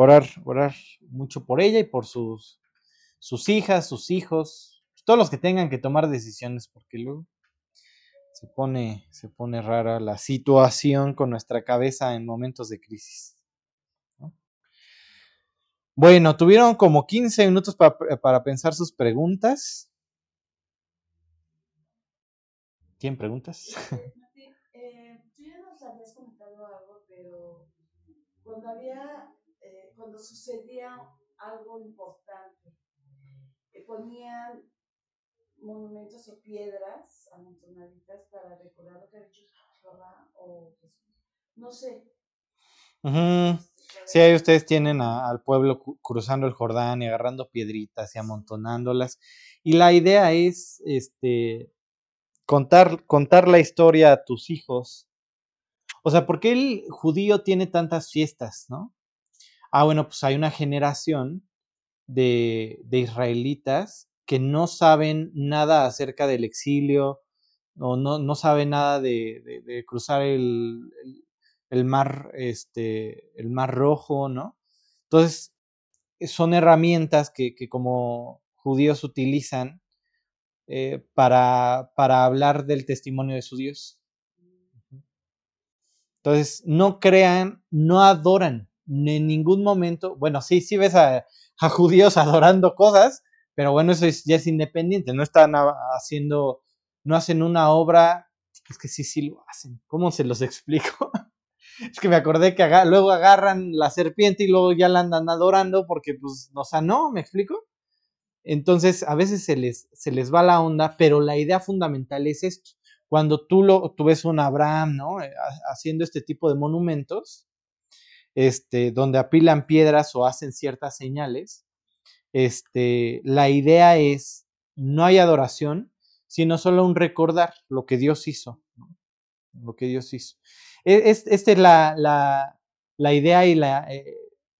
orar, orar mucho por ella y por sus, sus hijas, sus hijos, todos los que tengan que tomar decisiones, porque luego se pone, se pone rara la situación con nuestra cabeza en momentos de crisis. Bueno, tuvieron como 15 minutos para, pensar sus preguntas. ¿Tienen preguntas? Eh, ya algo, pero cuando había, cuando sucedía algo importante, ponían monumentos o piedras amontonaditas para recordar lo que ha dicho Jesús. No sé. Sí, ahí ustedes tienen al pueblo cruzando el Jordán y agarrando piedritas y amontonándolas. Y la idea es este, contar, contar la historia a tus hijos. O sea, ¿por qué el judío tiene tantas fiestas, no? Ah, bueno, pues hay una generación de, de israelitas que no saben nada acerca del exilio, o no, no saben nada de, cruzar el, mar, este, el mar rojo, ¿no? Entonces, son herramientas que, como judíos utilizan eh, para, para hablar del testimonio de su Dios. Entonces, no crean, no adoran en ningún momento. Bueno, sí, sí ves a, judíos adorando cosas, pero bueno, eso ya es independiente, no están haciendo, no hacen una obra, es que sí, sí lo hacen. ¿Cómo se los explico? es que me acordé que luego agarran la serpiente y luego ya la andan adorando porque pues no sanó, ¿me explico? Entonces, a veces se les, se les va la onda, pero la idea fundamental es esto. Cuando tú, lo, tú ves un Abraham, ¿no? Eh, haciendo este tipo de monumentos, este, donde apilan piedras o hacen ciertas señales, este, la idea es, no hay adoración, sino solo un recordar lo que Dios hizo, lo que Dios hizo. Esta es la, la, idea y eh,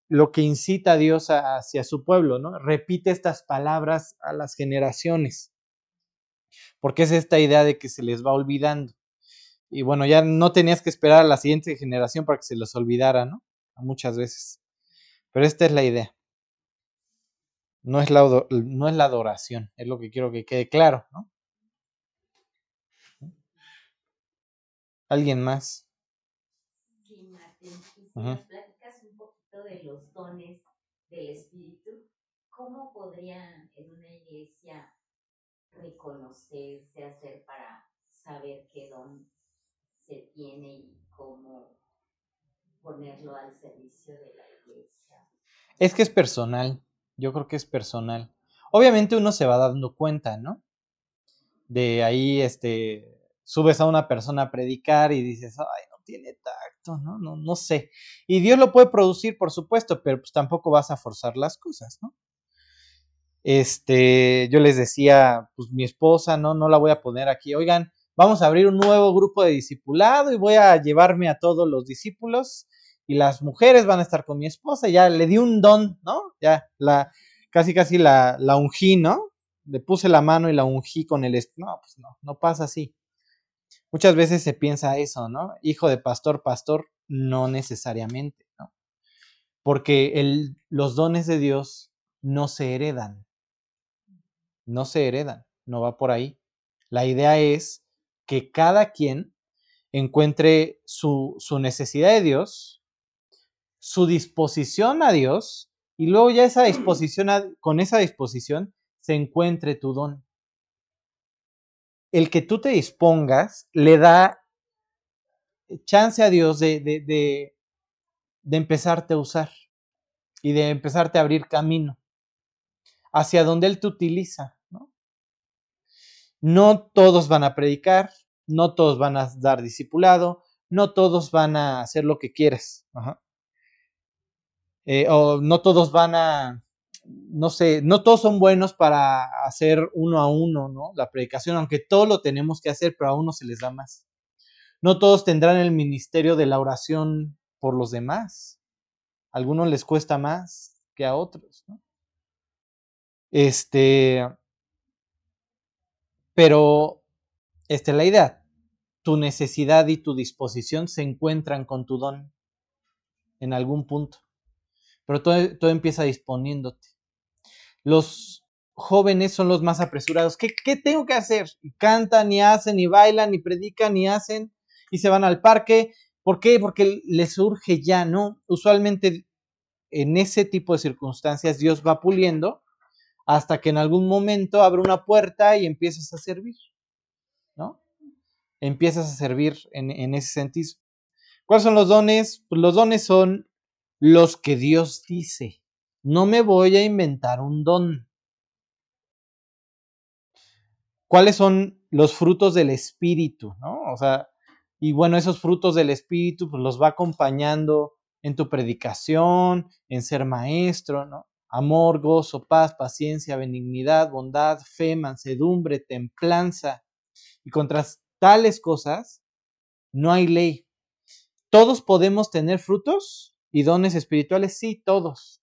lo que incita a Dios hacia su pueblo, ¿no? Repite estas palabras a las generaciones, porque es esta idea de que se les va olvidando. Y bueno, ya no tenías que esperar a la siguiente generación para que se los olvidara, ¿no? Muchas veces. Pero esta es la idea. No es, la, no es la adoración, es lo que quiero que quede claro, ¿no? ¿Alguien más? Sí, Martín, si nos platicas un poquito de los dones del Espíritu, ¿cómo podrían en una iglesia reconocerse, hacer para saber qué don se tiene y cómo ponerlo al servicio de la iglesia? Es que es personal. Yo creo que es personal. Obviamente uno se va dando cuenta, ¿no? De ahí, este, subes a una persona a predicar y dices, ay, no tiene tacto, ¿no? No, no sé. Y Dios lo puede producir, por supuesto, pero pues tampoco vas a forzar las cosas, ¿no? Este, yo les decía, pues mi esposa, ¿no? No la voy a poner aquí. Oigan, vamos a abrir un nuevo grupo de discipulado y voy a llevarme a todos los discípulos y las mujeres van a estar con mi esposa, ya le di un don, ¿no? Ya la, casi casi la, la ungí, ¿no? Le puse la mano y la ungí con el... No, pues no, no pasa así. Muchas veces se piensa eso, ¿no? Hijo de pastor, pastor, no necesariamente, ¿no? Porque el, los dones de Dios no se heredan. No se heredan, no va por ahí. La idea es que cada quien encuentre su, su necesidad de Dios, su disposición a Dios y luego ya esa disposición, con esa disposición se encuentre tu don. El que tú te dispongas le da chance a Dios de, de, de, de empezarte a usar y de empezarte a abrir camino hacia donde Él te utiliza. ¿no? no todos van a predicar, no todos van a dar discipulado, no todos van a hacer lo que quieras. Ajá. Eh, o no todos van a, no sé, no todos son buenos para hacer uno a uno, ¿no? La predicación, aunque todo lo tenemos que hacer, pero a uno se les da más. No todos tendrán el ministerio de la oración por los demás. A algunos les cuesta más que a otros. Este, pero, esta es la idea. Tu necesidad y tu disposición se encuentran con tu don en algún punto. Pero todo, todo empieza disponiéndote. Los jóvenes son los más apresurados. ¿Qué, ¿Qué tengo que hacer? Y cantan, y hacen, y bailan, y predican, y hacen, y se van al parque. ¿Por qué? Porque les surge ya, ¿no? Usualmente en ese tipo de circunstancias Dios va puliendo hasta que en algún momento abre una puerta y empiezas a servir, ¿no? Empiezas a servir en, en ese sentido. ¿Cuáles son los dones? Pues los dones son los que Dios dice. No me voy a inventar un don. ¿Cuáles son los frutos del Espíritu? ¿no? O sea, y bueno, esos frutos del Espíritu pues, los va acompañando en tu predicación, en ser maestro, ¿no? Amor, gozo, paz, paciencia, benignidad, bondad, fe, mansedumbre, templanza. Y contra tales cosas no hay ley. ¿Todos podemos tener frutos y dones espirituales? Sí, todos.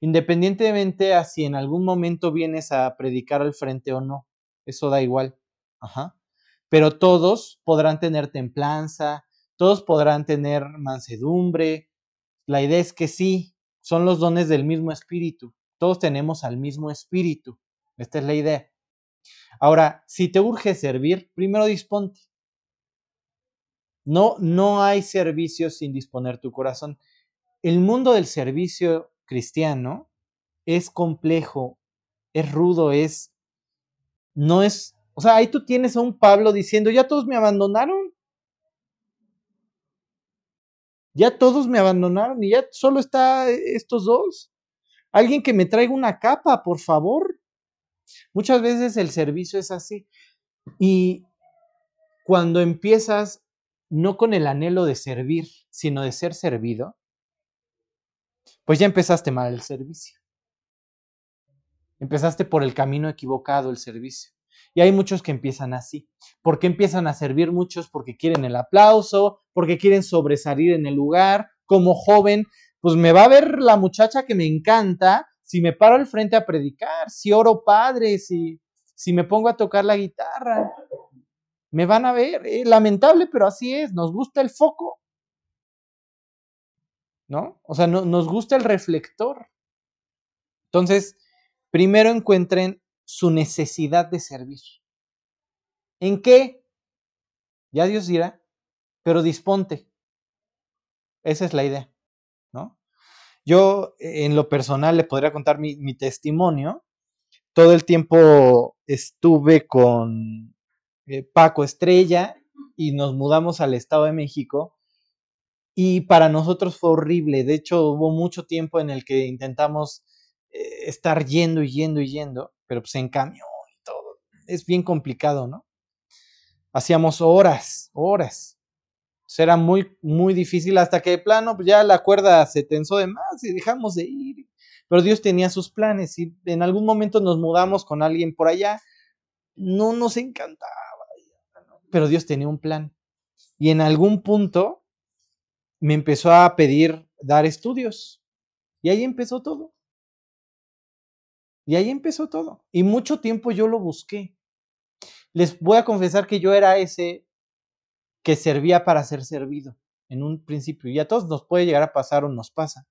Independientemente a si en algún momento vienes a predicar al frente o no. Eso da igual. Ajá. Pero todos podrán tener templanza, todos podrán tener mansedumbre. La idea es que sí, son los dones del mismo espíritu. Todos tenemos al mismo espíritu. Esta es la idea. Ahora, si te urge servir, primero disponte. No, no hay servicio sin disponer tu corazón. El mundo del servicio cristiano es complejo, es rudo, es, no es, o sea, ahí tú tienes a un Pablo diciendo, ya todos me abandonaron. Ya todos me abandonaron y ya solo está estos dos. Alguien que me traiga una capa, por favor. Muchas veces el servicio es así. Y cuando empiezas no con el anhelo de servir, sino de ser servido, pues ya empezaste mal el servicio. Empezaste por el camino equivocado el servicio. Y hay muchos que empiezan así. ¿Por qué empiezan a servir muchos? Porque quieren el aplauso, porque quieren sobresalir en el lugar. Como joven, pues me va a ver la muchacha que me encanta si me paro al frente a predicar, si oro padre, si, si me pongo a tocar la guitarra me van a ver. Eh, lamentable, pero así es. Nos gusta el foco. ¿No? O sea, no, nos gusta el reflector. Entonces, primero encuentren su necesidad de servir. ¿En qué? Ya Dios dirá, pero disponte. Esa es la idea, ¿no? Yo, en lo personal, le podría contar mi, mi testimonio. Todo el tiempo estuve con eh, Paco Estrella y nos mudamos al Estado de México. Y para nosotros fue horrible. De hecho, hubo mucho tiempo en el que intentamos eh, estar yendo y yendo y yendo, pero pues en camión y todo. Es bien complicado, ¿no? Hacíamos horas, horas. era muy, muy difícil hasta que de plano pues ya la cuerda se tensó de más y dejamos de ir. Pero Dios tenía sus planes y en algún momento nos mudamos con alguien por allá. No nos encantaba pero Dios tenía un plan. Y en algún punto me empezó a pedir dar estudios. Y ahí empezó todo. Y ahí empezó todo. Y mucho tiempo yo lo busqué. Les voy a confesar que yo era ese que servía para ser servido en un principio. Y a todos nos puede llegar a pasar o nos pasa.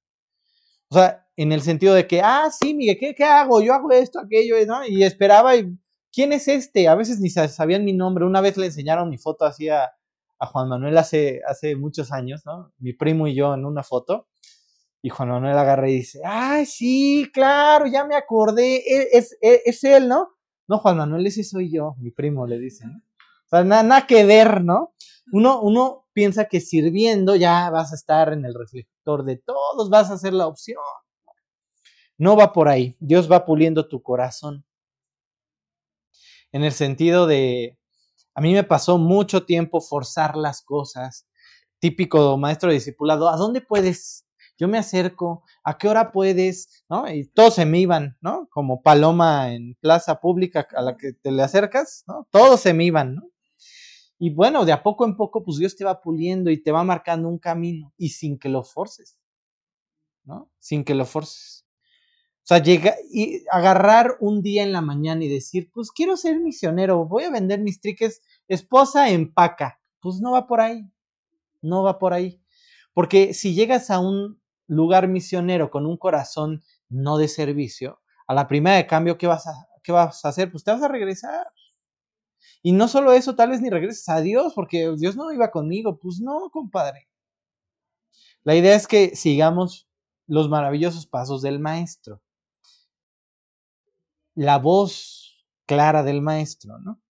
O sea, en el sentido de que, ah, sí, Miguel, ¿qué, qué hago? Yo hago esto, aquello, ¿no? Y esperaba y ¿quién es este? A veces ni sabían mi nombre. Una vez le enseñaron mi foto así a, Juan Manuel hace, hace muchos años, ¿no? Mi primo y yo en una foto. Y Juan Manuel agarra y dice, ay, sí, claro, ya me acordé, e, es, es, es, él, ¿no? No, Juan Manuel, ese soy yo, mi primo, le dice, ¿no? O sea, nada, que ver, ¿no? Uno, uno piensa que sirviendo ya vas a estar en el reflector de todos, vas a ser la opción. No va por ahí, Dios va puliendo tu corazón en el sentido de, a mí me pasó mucho tiempo forzar las cosas, típico maestro discipulado, ¿a dónde puedes? Yo me acerco, ¿a qué hora puedes? ¿No? Y todos se me iban, ¿no? Como paloma en plaza pública a la que te le acercas, ¿no? Todos se me iban, ¿no? Y bueno, de a poco en poco, pues Dios te va puliendo y te va marcando un camino y sin que lo forces, ¿no? Sin que lo forces. O sea, llega y agarrar un día en la mañana y decir, pues quiero ser misionero, voy a vender mis triques, esposa empaca. Pues no va por ahí, no va por ahí. Porque si llegas a un, lugar misionero con un corazón no de servicio, a la primera de cambio, ¿qué vas a, qué vas a hacer? Pues te vas a regresar. Y no solo eso, tal vez ni regreses a Dios, porque Dios no iba conmigo. Pues no, compadre. La idea es que sigamos los maravillosos pasos del maestro. La voz clara del maestro, ¿no?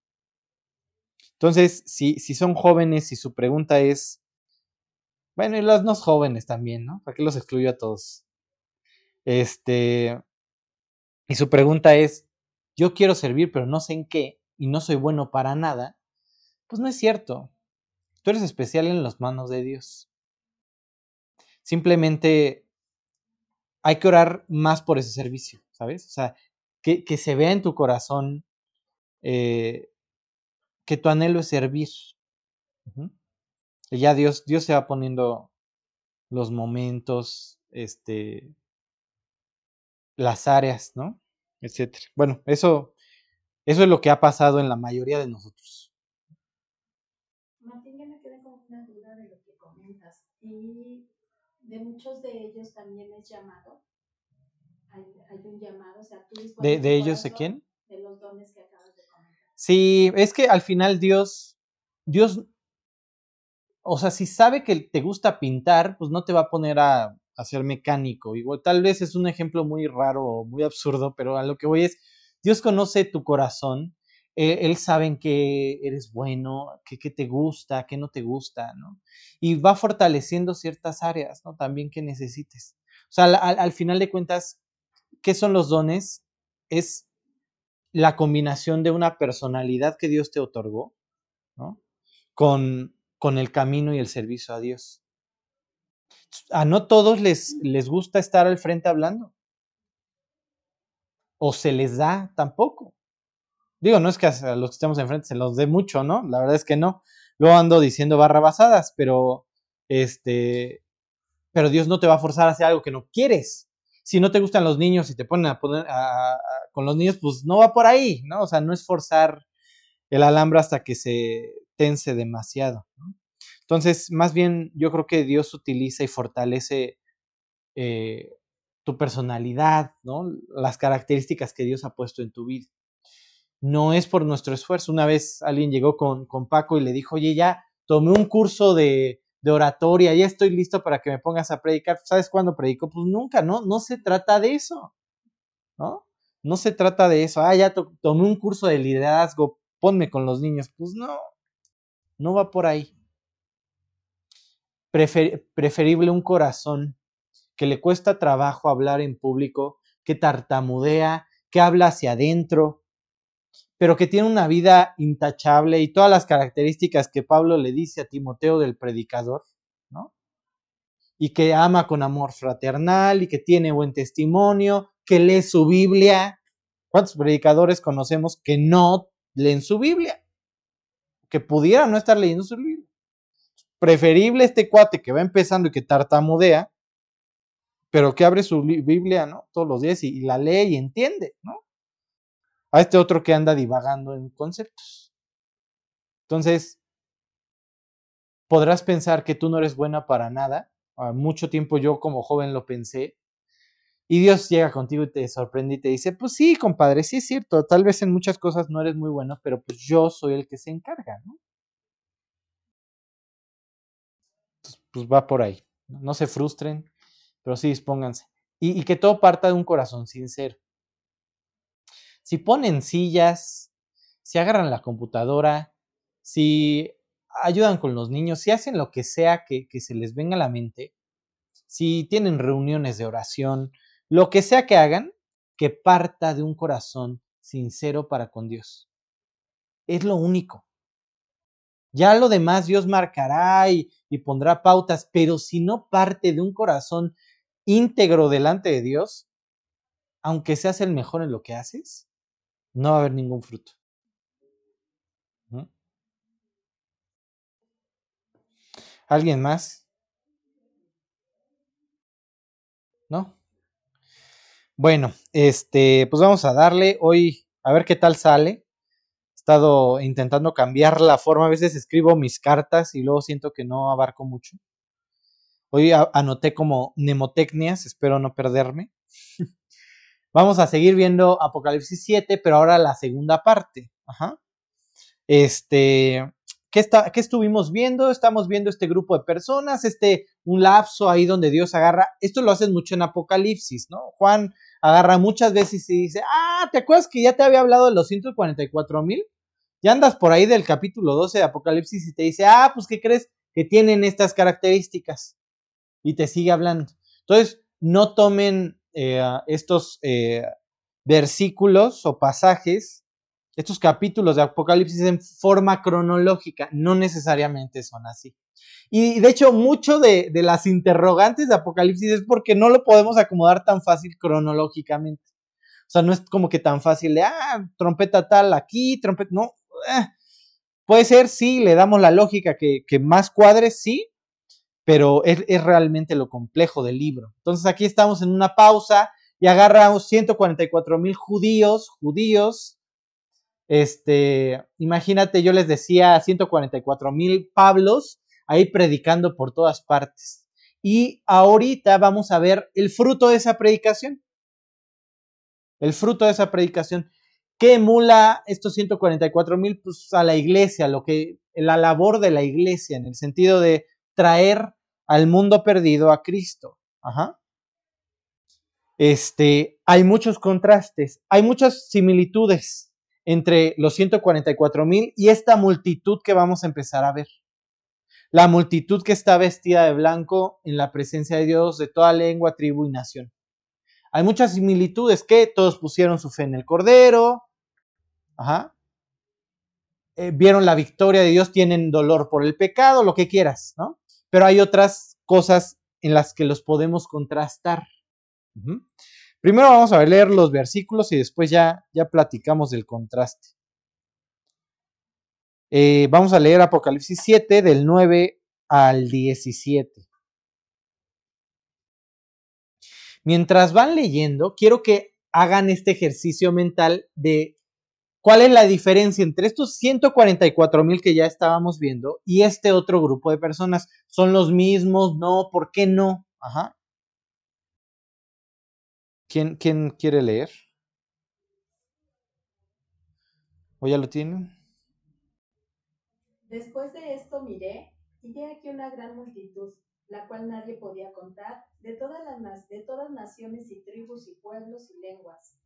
Entonces, si, si son jóvenes y su pregunta es, bueno, y los no jóvenes también, ¿no? ¿Para qué los excluyo a todos? Este, y su pregunta es, yo quiero servir, pero no sé en qué, y no soy bueno para nada, pues no es cierto. Tú eres especial en las manos de Dios. Simplemente hay que orar más por ese servicio, ¿sabes? O sea, que, que se vea en tu corazón eh, que tu anhelo es servir. Y ya Dios, Dios se va poniendo los momentos, este, las áreas, ¿no? Etcétera. Bueno, eso, eso es lo que ha pasado en la mayoría de nosotros. Martín, ya me quedé con una duda de lo que comentas. Y de muchos de ellos también es llamado. Hay, hay un llamado, o sea, tú ¿De, de ellos de quién? De los dones que acabas de comentar. Sí, es que al final Dios, Dios, o sea, si sabe que te gusta pintar, pues no te va a poner a, a ser mecánico. Igual, tal vez es un ejemplo muy raro o muy absurdo, pero a lo que voy es, Dios conoce tu corazón, eh, Él sabe en qué eres bueno, qué, qué te gusta, qué no te gusta, ¿no? Y va fortaleciendo ciertas áreas, ¿no? También que necesites. O sea, al, al final de cuentas, ¿qué son los dones? Es la combinación de una personalidad que Dios te otorgó, ¿no? Con, con el camino y el servicio a Dios. A no todos les, les gusta estar al frente hablando o se les da tampoco. Digo, no es que a los que estemos enfrente se los dé mucho, ¿no? La verdad es que no. Luego ando diciendo barrabasadas, pero este, pero Dios no te va a forzar a hacer algo que no quieres. Si no te gustan los niños y te ponen a poner con los niños, pues no va por ahí, ¿no? O sea, no es forzar el alambre hasta que se tense demasiado. ¿no? Entonces, más bien, yo creo que Dios utiliza y fortalece eh, tu personalidad, ¿no? Las características que Dios ha puesto en tu vida. No es por nuestro esfuerzo. Una vez alguien llegó con, con Paco y le dijo, oye, ya tomé un curso de, de, oratoria, ya estoy listo para que me pongas a predicar. ¿Sabes cuándo predico? Pues nunca, ¿no? No se trata de eso, ¿no? No se trata de eso. Ah, ya to tomé un curso de liderazgo, ponme con los niños. Pues no, no va por ahí. Prefer preferible un corazón que le cuesta trabajo hablar en público, que tartamudea, que habla hacia adentro, pero que tiene una vida intachable y todas las características que Pablo le dice a Timoteo del predicador, ¿no? Y que ama con amor fraternal y que tiene buen testimonio, que lee su Biblia. ¿Cuántos predicadores conocemos que no leen su Biblia? Que pudieran no estar leyendo su Biblia. Preferible este cuate que va empezando y que tartamudea, pero que abre su Biblia, ¿no? Todos los días y, y, la lee y entiende, ¿no? A este otro que anda divagando en conceptos. Entonces, podrás pensar que tú no eres buena para nada. A mucho tiempo yo como joven lo pensé. Y Dios llega contigo y te sorprende y te dice, pues sí, compadre, sí es cierto, tal vez en muchas cosas no eres muy bueno, pero pues yo soy el que se encarga, ¿no? Pues va por ahí. No se frustren, pero sí dispónganse. Y, y, que todo parta de un corazón sincero. Si ponen sillas, si agarran la computadora, si ayudan con los niños, si hacen lo que sea que, se les venga a la mente, si tienen reuniones de oración, lo que sea que hagan, que parta de un corazón sincero para con Dios. Es lo único. Ya lo demás Dios marcará y pondrá pautas, pero si no parte de un corazón íntegro delante de Dios, aunque seas el mejor en lo que haces, no va a haber ningún fruto. ¿Alguien más? ¿No? Bueno, este, pues vamos a darle hoy a ver qué tal sale. He estado intentando cambiar la forma, a veces escribo mis cartas y luego siento que no abarco mucho. Hoy anoté como mnemotecnias, espero no perderme. Vamos a seguir viendo Apocalipsis 7, pero ahora la segunda parte. Ajá. Este, ¿qué, está, ¿qué estuvimos viendo? Estamos viendo este grupo de personas, este, un lapso ahí donde Dios agarra. Esto lo hacen mucho en Apocalipsis, ¿no? Juan agarra muchas veces y dice, ah, ¿te acuerdas que ya te había hablado de los 144 mil? Ya andas por ahí del capítulo 12 de Apocalipsis y te dice, ah, pues ¿qué crees? Que tienen estas características. Y te sigue hablando. Entonces, no tomen eh, estos eh, versículos o pasajes, estos capítulos de Apocalipsis en forma cronológica. No necesariamente son así. Y de hecho, mucho de, las interrogantes de Apocalipsis es porque no lo podemos acomodar tan fácil cronológicamente. O sea, no es como que tan fácil de, ah, trompeta tal aquí, trompeta, no. Eh, puede ser, sí, le damos la lógica que, más cuadre, sí, pero es, es, realmente lo complejo del libro. Entonces aquí estamos en una pausa y agarramos 144 mil judíos, judíos, este, imagínate, yo les decía 144 mil Pablos, ahí predicando por todas partes. Y ahorita vamos a ver el fruto de esa predicación. El fruto de esa predicación. ¿Qué emula estos 144 mil? Pues a la iglesia, lo que, la labor de la iglesia, en el sentido de traer al mundo perdido a Cristo. Ajá. Este, hay muchos contrastes, hay muchas similitudes entre los 144 mil y esta multitud que vamos a empezar a ver la multitud que está vestida de blanco en la presencia de Dios de toda lengua, tribu y nación. Hay muchas similitudes que todos pusieron su fe en el Cordero, ajá. Eh, vieron la victoria de Dios, tienen dolor por el pecado, lo que quieras, ¿no? Pero hay otras cosas en las que los podemos contrastar. Primero vamos a leer los versículos y después ya, ya platicamos del contraste. Eh, vamos a leer Apocalipsis 7 del 9 al 17. Mientras van leyendo, quiero que hagan este ejercicio mental de cuál es la diferencia entre estos 144 mil que ya estábamos viendo y este otro grupo de personas. ¿Son los mismos? ¿No? ¿Por qué no? Ajá. ¿Quién, quién quiere leer? ¿O ya lo tienen? Después de esto miré, y vi aquí una gran multitud, la cual nadie podía contar, de todas las de todas naciones y tribus y pueblos y lenguas,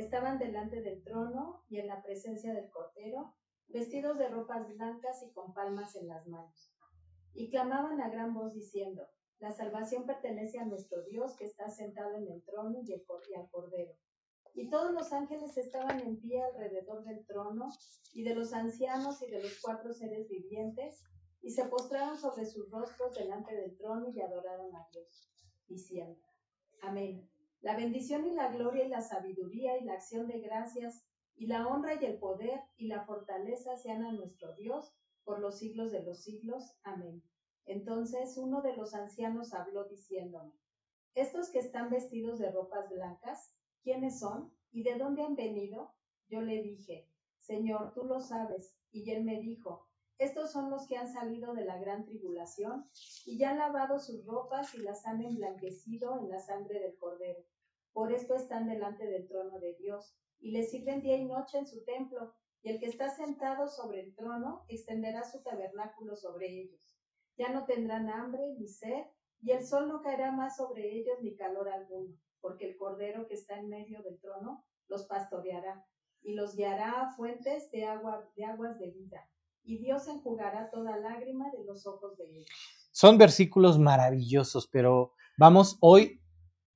estaban delante del trono y en la presencia del Cordero, vestidos de ropas blancas y con palmas en las manos. Y clamaban a gran voz diciendo, La salvación pertenece a nuestro Dios que está sentado en el trono y, y al Cordero. Y todos los ángeles estaban en pie alrededor del trono, y de los ancianos y de los cuatro seres vivientes, y se postraron sobre sus rostros delante del trono y adoraron a Dios, diciendo, Amén. La bendición y la gloria y la sabiduría y la acción de gracias y la honra y el poder y la fortaleza sean a nuestro Dios por los siglos de los siglos. Amén. Entonces uno de los ancianos habló diciéndome, estos que están vestidos de ropas blancas, ¿quiénes son y de dónde han venido? Yo le dije, Señor, tú lo sabes. Y él me dijo, estos son los que han salido de la gran tribulación y ya han lavado sus ropas y las han emblanquecido en la sangre del cordero. Por esto están delante del trono de Dios y le sirven día y noche en su templo. Y el que está sentado sobre el trono extenderá su tabernáculo sobre ellos. Ya no tendrán hambre ni sed, y el sol no caerá más sobre ellos ni calor alguno porque el Cordero que está en medio del trono los pastoreará y los guiará a fuentes de, agua, de aguas de vida, y Dios enjugará toda lágrima de los ojos de ellos. Son versículos maravillosos, pero vamos hoy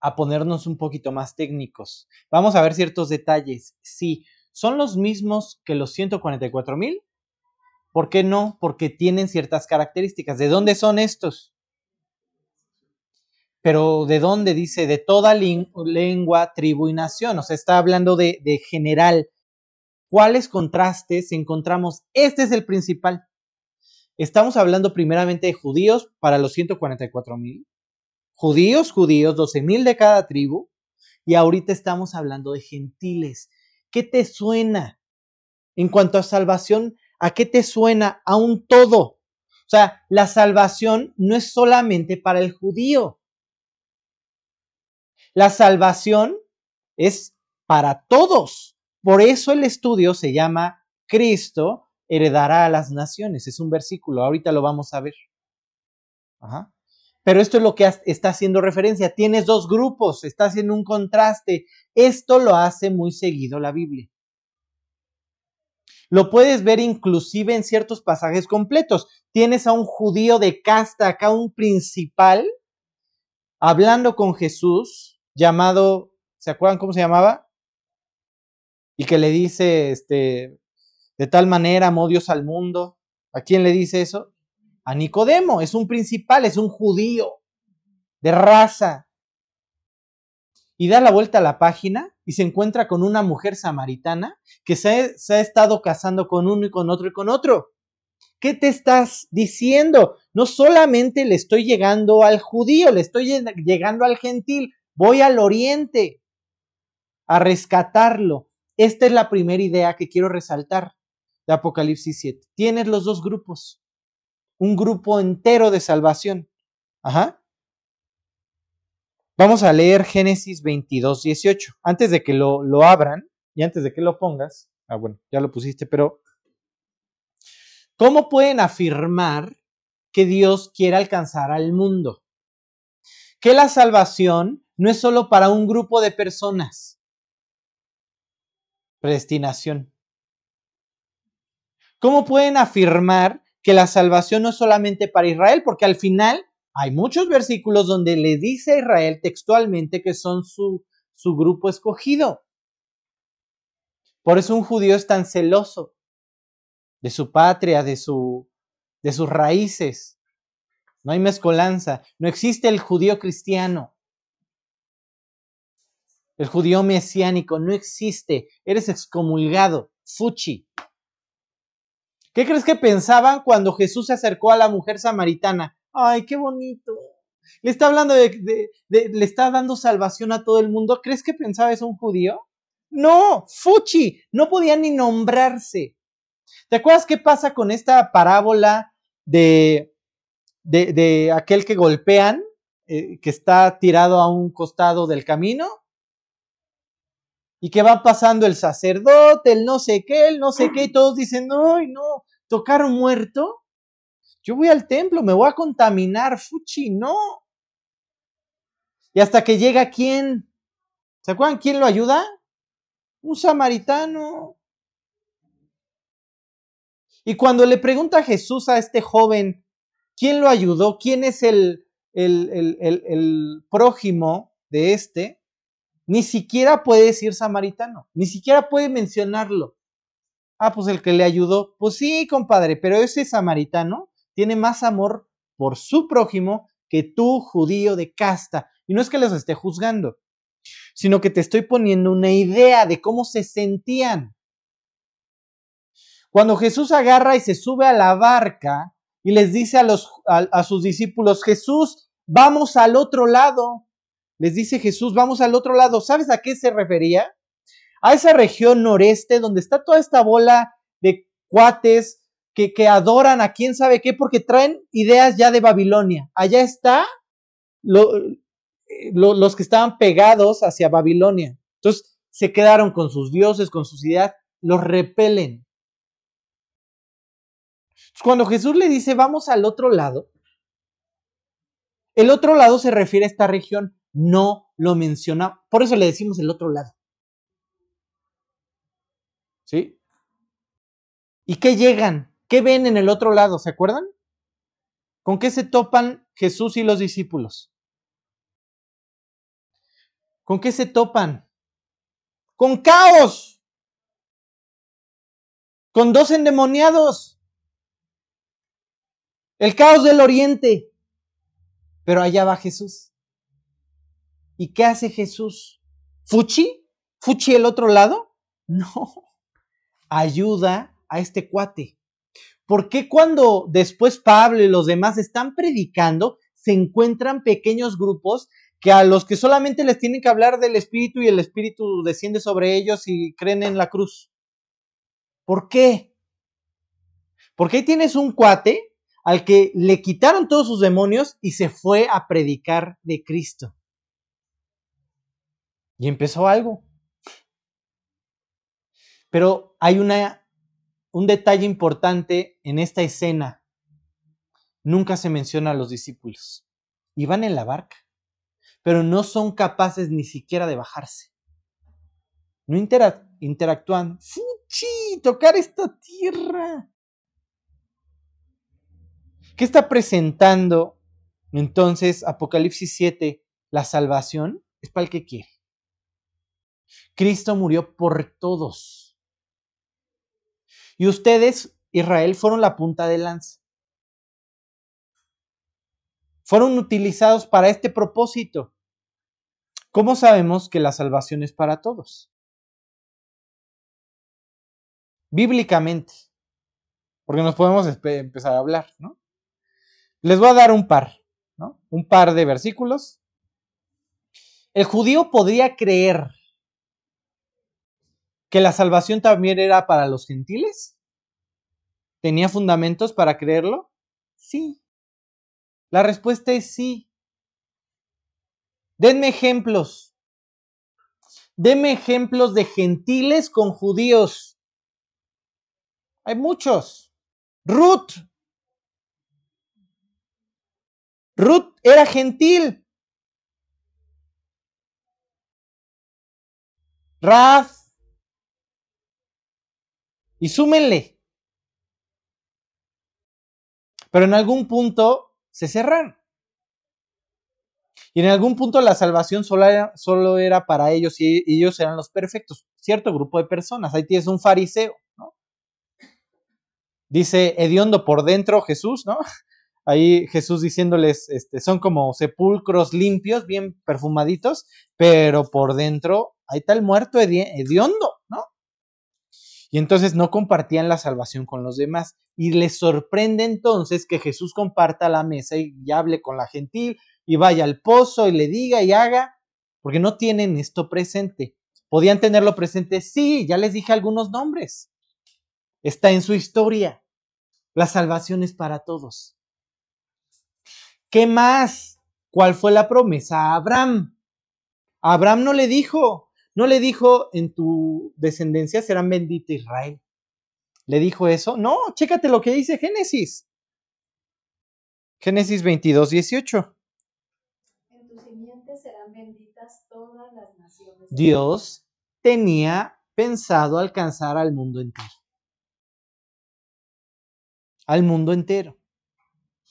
a ponernos un poquito más técnicos. Vamos a ver ciertos detalles. Sí, son los mismos que los 144 mil. ¿Por qué no? Porque tienen ciertas características. ¿De dónde son estos? pero ¿de dónde? Dice, de toda lengua, tribu y nación. O sea, está hablando de, de general. ¿Cuáles contrastes encontramos? Este es el principal. Estamos hablando primeramente de judíos para los 144 mil. Judíos, judíos, 12 mil de cada tribu. Y ahorita estamos hablando de gentiles. ¿Qué te suena? En cuanto a salvación, ¿a qué te suena? A un todo. O sea, la salvación no es solamente para el judío. La salvación es para todos. Por eso el estudio se llama Cristo heredará a las naciones. Es un versículo, ahorita lo vamos a ver. Pero esto es lo que está haciendo referencia. Tienes dos grupos, está haciendo un contraste. Esto lo hace muy seguido la Biblia. Lo puedes ver inclusive en ciertos pasajes completos. Tienes a un judío de casta, acá un principal, hablando con Jesús, llamado, ¿se acuerdan cómo se llamaba? Y que le dice, este, de tal manera amó Dios al mundo. ¿A quién le dice eso? A Nicodemo, es un principal, es un judío de raza. Y da la vuelta a la página y se encuentra con una mujer samaritana que se, ha estado casando con uno y con otro y con otro. ¿Qué te estás diciendo? No solamente le estoy llegando al judío, le estoy llegando al gentil, voy al oriente a rescatarlo. Esta es la primera idea que quiero resaltar de Apocalipsis 7. Tienes los dos grupos, un grupo entero de salvación. Ajá. Vamos a leer Génesis 22, 18. Antes de que lo, lo abran y antes de que lo pongas, ah, bueno, ya lo pusiste, pero ¿cómo pueden afirmar que Dios quiere alcanzar al mundo? Que la salvación no es solo para un grupo de personas. Predestinación. ¿Cómo pueden afirmar que la salvación no es solamente para Israel? Porque al final hay muchos versículos donde le dice a Israel textualmente que son su, su grupo escogido. Por eso un judío es tan celoso de su patria, de, su, de sus raíces. No hay mezcolanza. No existe el judío cristiano. El judío mesiánico no existe. Eres excomulgado. Fuchi. ¿Qué crees que pensaban cuando Jesús se acercó a la mujer samaritana? Ay, qué bonito. Le está hablando de, le está dando salvación a todo el mundo. ¿Crees que pensaba es un judío? No, fuchi, no podía ni nombrarse. ¿Te acuerdas qué pasa con esta parábola de, de, de aquel que golpean, eh, que está tirado a un costado del camino? Y que va pasando el sacerdote, el no sé qué, el no sé qué, y todos dicen, ay, no, tocar muerto. Yo voy al templo, me voy a contaminar, fuchi, no. Y hasta que llega quién. ¿Se acuerdan quién lo ayuda? Un samaritano. Y cuando le pregunta Jesús a este joven, ¿quién lo ayudó? ¿Quién es el, el, el, el prójimo de este? Ni siquiera puede decir samaritano, ni siquiera puede mencionarlo. Ah, pues el que le ayudó. Pues sí, compadre, pero ese samaritano tiene más amor por su prójimo que tú, judío de casta. Y no es que los esté juzgando, sino que te estoy poniendo una idea de cómo se sentían. Cuando Jesús agarra y se sube a la barca y les dice a, a, sus discípulos, Jesús, vamos al otro lado. Les dice Jesús, vamos al otro lado. ¿Sabes a qué se refería? A esa región noreste donde está toda esta bola de cuates que, adoran a quién sabe qué porque traen ideas ya de Babilonia. Allá está los que estaban pegados hacia Babilonia. Entonces se quedaron con sus dioses, con sus ideas, los repelen. Cuando Jesús le dice vamos al otro lado, el otro lado se refiere a esta región, no lo menciona, por eso le decimos el otro lado. ¿Sí? ¿Y qué llegan? ¿Qué ven en el otro lado? ¿Se acuerdan? ¿Con qué se topan Jesús y los discípulos? ¿Con qué se topan? Con caos. Con dos endemoniados. El caos del oriente. Pero allá va Jesús. ¿Y qué hace Jesús? ¿Fuchi? ¿Fuchi el otro lado? No. Ayuda a este cuate. ¿Por qué cuando después Pablo y los demás están predicando, se encuentran pequeños grupos que a los que solamente les tienen que hablar del Espíritu y el Espíritu desciende sobre ellos y creen en la cruz? ¿Por qué? Porque ahí tienes un cuate al que le quitaron todos sus demonios y se fue a predicar de Cristo. Y empezó algo. Pero hay una, un detalle importante en esta escena. Nunca se menciona a los discípulos. Iban en la barca, pero no son capaces ni siquiera de bajarse. No interactúan. ¡Fuchi! Tocar esta tierra. ¿Qué está presentando entonces Apocalipsis 7? La salvación es para el que quiere. Cristo murió por todos. Y ustedes, Israel, fueron la punta de lanza. Fueron utilizados para este propósito. ¿Cómo sabemos que la salvación es para todos? Bíblicamente. Porque nos podemos empezar a hablar, ¿no? Les voy a dar un par, ¿no? Un par de versículos. El judío podría creer que la salvación también era para los gentiles? ¿Tenía fundamentos para creerlo? Sí. La respuesta es sí. Denme ejemplos. Denme ejemplos de gentiles con judíos. Hay muchos. Ruth. Ruth era gentil. Raz y súmenle. Pero en algún punto se cerraron. Y en algún punto la salvación solo era, solo era para ellos y ellos eran los perfectos. Cierto grupo de personas. Ahí tienes un fariseo, ¿no? Dice hediondo por dentro Jesús, ¿no? Ahí Jesús diciéndoles, este, son como sepulcros limpios, bien perfumaditos, pero por dentro ahí está el muerto hediondo. Y entonces no compartían la salvación con los demás. Y les sorprende entonces que Jesús comparta la mesa y, hable con la gentil y vaya al pozo y le diga y haga, porque no tienen esto presente. ¿Podían tenerlo presente? Sí, ya les dije algunos nombres. Está en su historia. La salvación es para todos. ¿Qué más? ¿Cuál fue la promesa a Abraham? Abraham no le dijo, no le dijo, en tu descendencia serán bendita Israel. ¿Le dijo eso? No, chécate lo que dice Génesis. Génesis 22, 18. En tu simiente serán benditas todas las naciones. Dios tenía pensado alcanzar al mundo entero. Al mundo entero.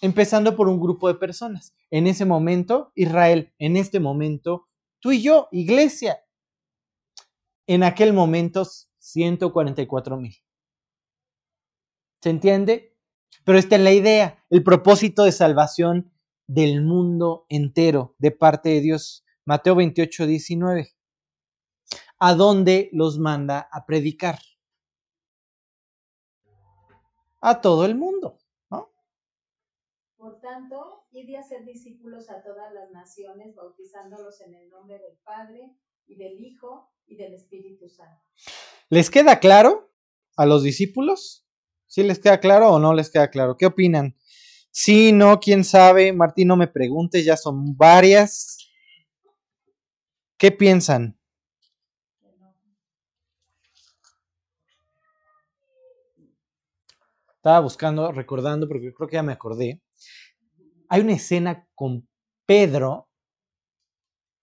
Empezando por un grupo de personas. En ese momento, Israel. En este momento, tú y yo, iglesia en aquel momento 144 mil. ¿Se entiende? Pero esta es la idea, el propósito de salvación del mundo entero de parte de Dios. Mateo 28, 19. ¿A dónde los manda a predicar? A todo el mundo, ¿no? Por tanto, id a ser discípulos a todas las naciones, bautizándolos en el nombre del Padre y del Hijo y del Espíritu Santo. ¿Les queda claro a los discípulos? ¿Sí les queda claro o no les queda claro? ¿Qué opinan? Sí, no, quién sabe. Martín, no me preguntes, ya son varias. ¿Qué piensan? Estaba buscando, recordando, porque creo que ya me acordé. Hay una escena con Pedro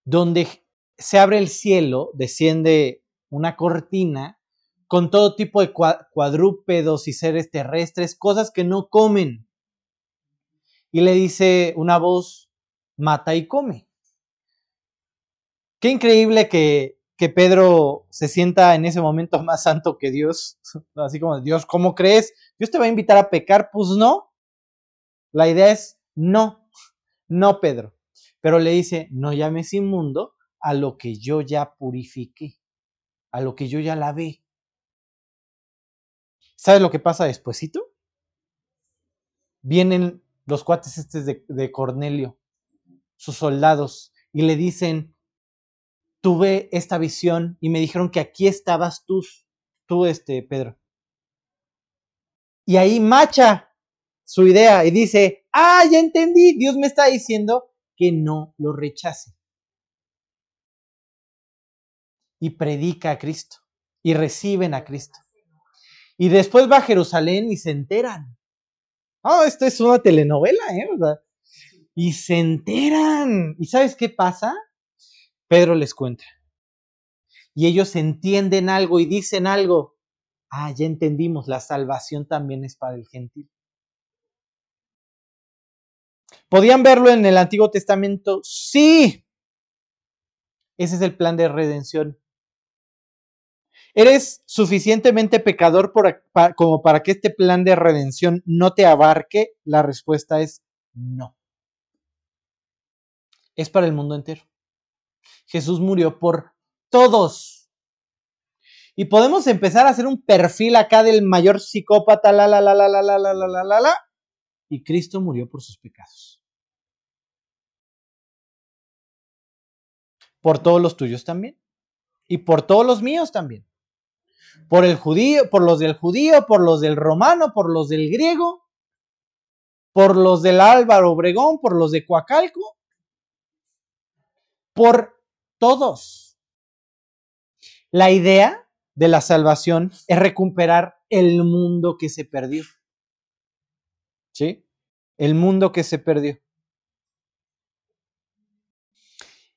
donde se abre el cielo, desciende una cortina con todo tipo de cuadrúpedos y seres terrestres, cosas que no comen. Y le dice una voz, mata y come. Qué increíble que, que Pedro se sienta en ese momento más santo que Dios. Así como, Dios, ¿cómo crees? ¿Dios te va a invitar a pecar? Pues no. La idea es, no, no, Pedro. Pero le dice, no llames inmundo a lo que yo ya purifiqué, a lo que yo ya lavé. ¿Sabes lo que pasa despuesito? Vienen los cuates estos de, de Cornelio, sus soldados, y le dicen, tuve esta visión y me dijeron que aquí estabas tú, tú, este, Pedro. Y ahí Macha, su idea y dice, ah, ya entendí, Dios me está diciendo que no lo rechace. Y predica a Cristo y reciben a Cristo. Y después va a Jerusalén y se enteran. Oh, esto es una telenovela, ¿eh? Y se enteran. ¿Y sabes qué pasa? Pedro les cuenta. Y ellos entienden algo y dicen algo. Ah, ya entendimos, la salvación también es para el gentil. ¿Podían verlo en el Antiguo Testamento? Sí. Ese es el plan de redención. ¿Eres suficientemente pecador como para que este plan de redención no te abarque? La respuesta es no. Es para el mundo entero. Jesús murió por todos. Y podemos empezar a hacer un perfil acá del mayor psicópata, la, la, la, la, la, la, la, la, la, la. Y Cristo murió por sus pecados. Por todos los tuyos también. Y por todos los míos también. Por el judío, por los del judío, por los del romano, por los del griego, por los del Álvaro Obregón, por los de Coacalco, por todos. La idea de la salvación es recuperar el mundo que se perdió. ¿Sí? El mundo que se perdió.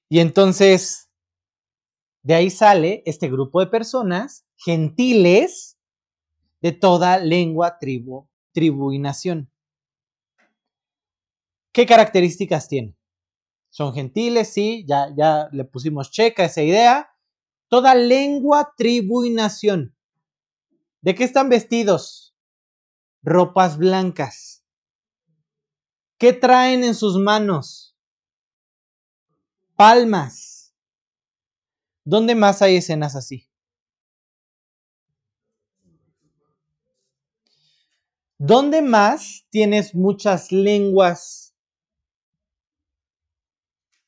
Y entonces, de ahí sale este grupo de personas gentiles de toda lengua, tribu, tribu y nación. ¿Qué características tienen? Son gentiles, sí, ya, ya le pusimos checa a esa idea. Toda lengua, tribu y nación. ¿De qué están vestidos? Ropas blancas. ¿Qué traen en sus manos? Palmas. ¿Dónde más hay escenas así? ¿Dónde más tienes muchas lenguas?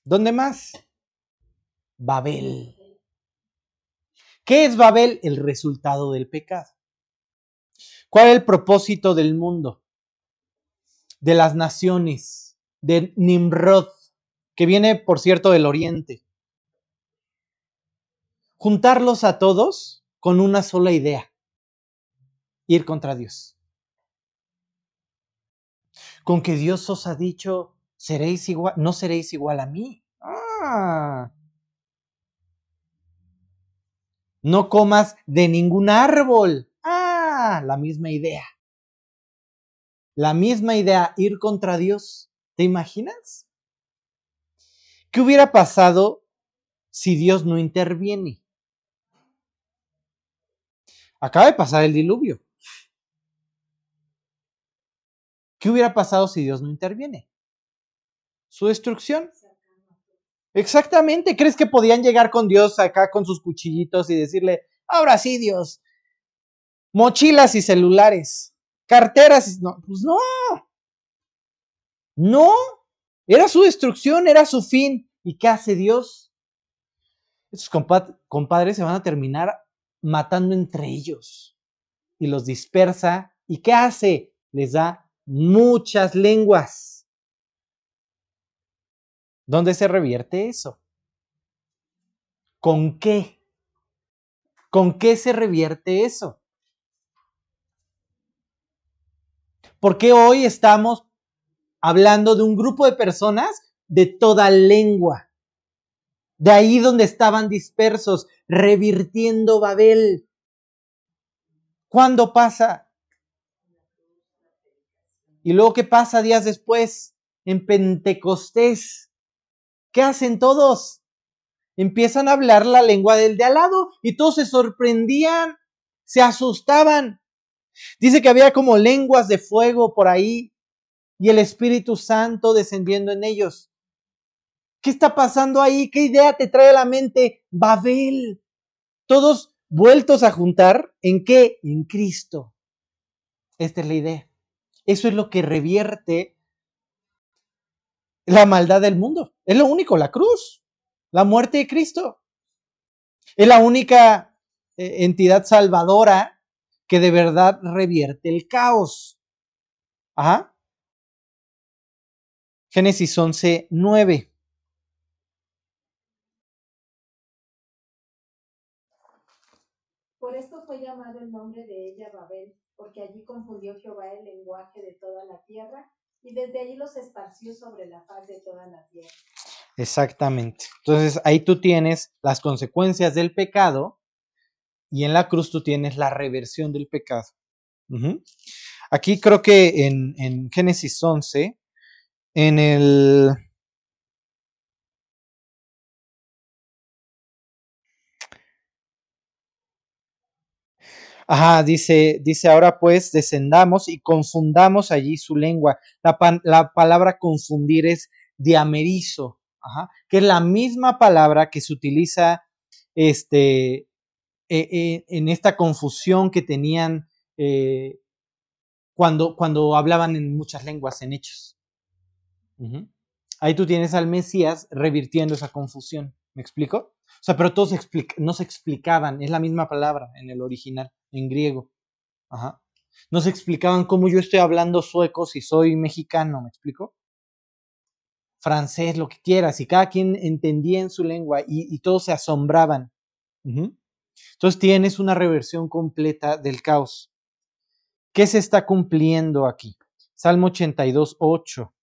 ¿Dónde más? Babel. ¿Qué es Babel? El resultado del pecado. ¿Cuál es el propósito del mundo? De las naciones, de Nimrod, que viene, por cierto, del oriente. Juntarlos a todos con una sola idea. Ir contra Dios con que Dios os ha dicho, seréis igual, no seréis igual a mí. Ah. No comas de ningún árbol. Ah, la misma idea. La misma idea, ir contra Dios. ¿Te imaginas? ¿Qué hubiera pasado si Dios no interviene? Acaba de pasar el diluvio. ¿Qué hubiera pasado si Dios no interviene? Su destrucción. Exactamente. ¿Crees que podían llegar con Dios acá con sus cuchillitos y decirle, ahora sí, Dios, mochilas y celulares, carteras? Y... No, pues no. No. Era su destrucción, era su fin. ¿Y qué hace Dios? Estos compadres se van a terminar matando entre ellos y los dispersa. ¿Y qué hace? Les da muchas lenguas. ¿Dónde se revierte eso? ¿Con qué? ¿Con qué se revierte eso? ¿Por qué hoy estamos hablando de un grupo de personas de toda lengua? De ahí donde estaban dispersos, revirtiendo Babel. ¿Cuándo pasa? Y luego, ¿qué pasa días después? En Pentecostés. ¿Qué hacen todos? Empiezan a hablar la lengua del de al lado y todos se sorprendían, se asustaban. Dice que había como lenguas de fuego por ahí y el Espíritu Santo descendiendo en ellos. ¿Qué está pasando ahí? ¿Qué idea te trae a la mente? Babel. Todos vueltos a juntar. ¿En qué? En Cristo. Esta es la idea. Eso es lo que revierte la maldad del mundo. Es lo único, la cruz, la muerte de Cristo. Es la única eh, entidad salvadora que de verdad revierte el caos. Ajá. Génesis 11, 9. Por esto fue llamado el nombre de ella Allí confundió Jehová el lenguaje de toda la tierra, y desde allí los esparció sobre la faz de toda la tierra. Exactamente. Entonces ahí tú tienes las consecuencias del pecado y en la cruz tú tienes la reversión del pecado. Aquí creo que en, en Génesis 11, en el... Ajá, dice, dice ahora pues descendamos y confundamos allí su lengua. La, la palabra confundir es diamerizo, ajá, que es la misma palabra que se utiliza este, eh, eh, en esta confusión que tenían eh, cuando, cuando hablaban en muchas lenguas en hechos. Ahí tú tienes al Mesías revirtiendo esa confusión. ¿Me explico? O sea, pero todos explic- no se explicaban, es la misma palabra en el original, en griego. Ajá. No se explicaban cómo yo estoy hablando sueco si soy mexicano, ¿me explico? Francés, lo que quieras, y cada quien entendía en su lengua y, todos se asombraban. Entonces tienes una reversión completa del caos. ¿Qué se está cumpliendo aquí? Salmo 82, 8.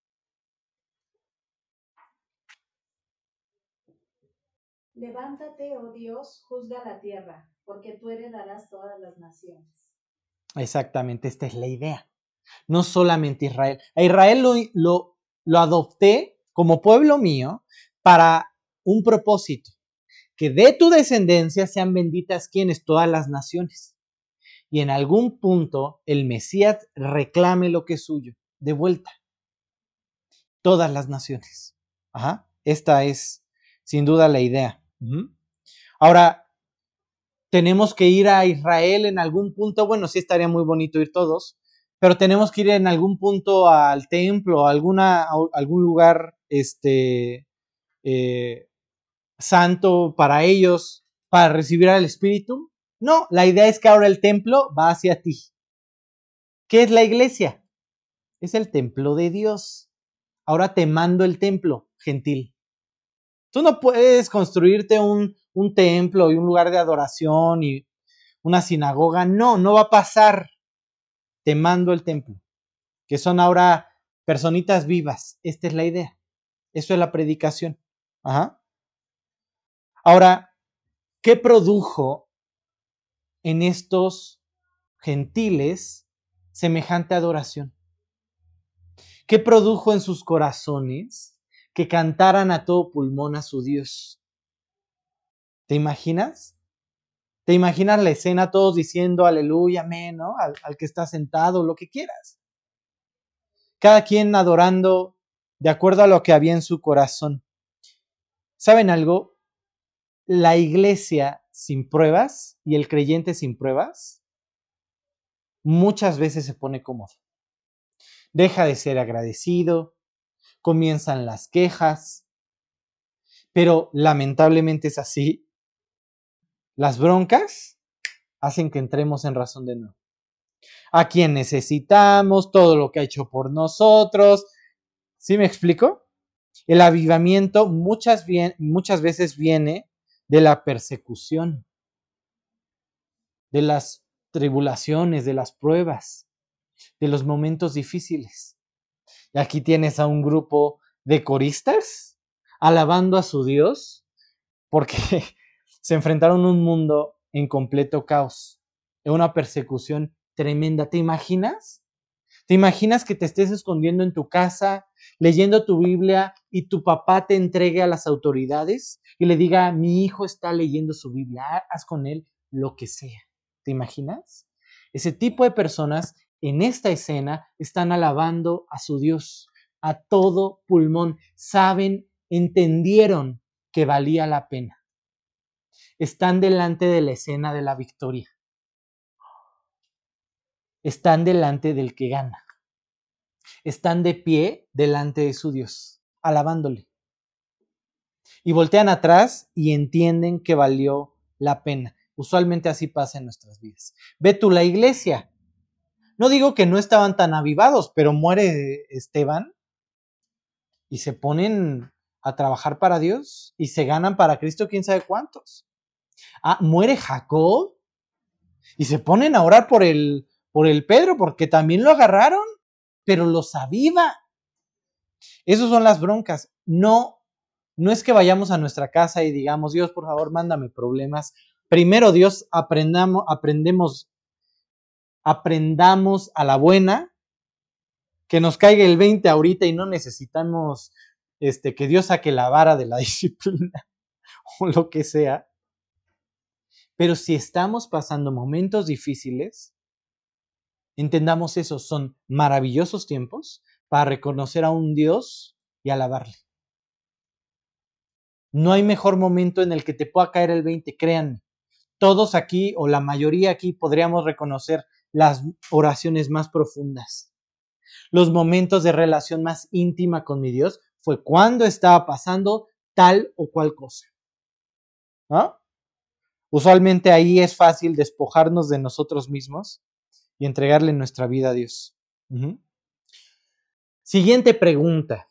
Levántate, oh Dios, juzga la tierra, porque tú heredarás todas las naciones. Exactamente, esta es la idea. No solamente Israel. A Israel lo, lo, adopté como pueblo mío para un propósito, que de tu descendencia sean benditas quienes, todas las naciones. Y en algún punto el Mesías reclame lo que es suyo, de vuelta. Todas las naciones. Ajá. Esta es sin duda la idea. Ahora, tenemos que ir a Israel en algún punto. Bueno, sí estaría muy bonito ir todos, pero tenemos que ir en algún punto al templo, a alguna, algún lugar este, eh, santo para ellos, para recibir al Espíritu. No, la idea es que ahora el templo va hacia ti. ¿Qué es la iglesia? Es el templo de Dios. Ahora te mando el templo, gentil. Tú no puedes construirte un, un templo y un lugar de adoración y una sinagoga. No, no va a pasar. Te mando el templo, que son ahora personitas vivas. Esta es la idea. Eso es la predicación. Ahora, ¿qué produjo en estos gentiles semejante adoración? ¿Qué produjo en sus corazones que cantaran a todo pulmón a su Dios? ¿Te imaginas? ¿Te imaginas la escena todos diciendo aleluya, amén, ¿no? Al, al, que está sentado, lo que quieras. Cada quien adorando de acuerdo a lo que había en su corazón. ¿Saben algo? La iglesia sin pruebas y el creyente sin pruebas muchas veces se pone cómodo. Deja de ser agradecido, comienzan las quejas, pero lamentablemente es así las broncas hacen que entremos en razón de no. A quien necesitamos, todo lo que ha hecho por nosotros. ¿Sí me explico? El avivamiento muchas, muchas veces viene de la persecución, de las tribulaciones, de las pruebas, de los momentos difíciles. Y aquí tienes a un grupo de coristas alabando a su Dios porque se enfrentaron a un mundo en completo caos, en una persecución tremenda. ¿Te imaginas? ¿Te imaginas que te estés escondiendo en tu casa, leyendo tu Biblia y tu papá te entregue a las autoridades y le diga, mi hijo está leyendo su Biblia, haz con él lo que sea? ¿Te imaginas? Ese tipo de personas en esta escena están alabando a su Dios a todo pulmón, saben, entendieron que valía la pena están delante de la escena de la victoria. Están delante del que gana. Están de pie delante de su Dios, alabándole. Y voltean atrás y entienden que valió la pena. Usualmente así pasa en nuestras vidas. Ve tú la iglesia. No digo que no estaban tan avivados, pero muere Esteban y se ponen a trabajar para Dios y se ganan para Cristo quién sabe cuántos. Ah, muere Jacob y se ponen a orar por el, por el Pedro porque también lo agarraron, pero los aviva. Esas son las broncas. No, no es que vayamos a nuestra casa y digamos, Dios, por favor, mándame problemas. Primero, Dios, aprendamos, aprendemos, aprendamos a la buena, que nos caiga el 20 ahorita y no necesitamos este, que Dios saque la vara de la disciplina o lo que sea. Pero si estamos pasando momentos difíciles, entendamos eso, son maravillosos tiempos para reconocer a un Dios y alabarle. No hay mejor momento en el que te pueda caer el 20, créanme. Todos aquí o la mayoría aquí podríamos reconocer las oraciones más profundas. Los momentos de relación más íntima con mi Dios fue cuando estaba pasando tal o cual cosa. ¿Ah? Usualmente ahí es fácil despojarnos de nosotros mismos y entregarle nuestra vida a Dios. Siguiente pregunta.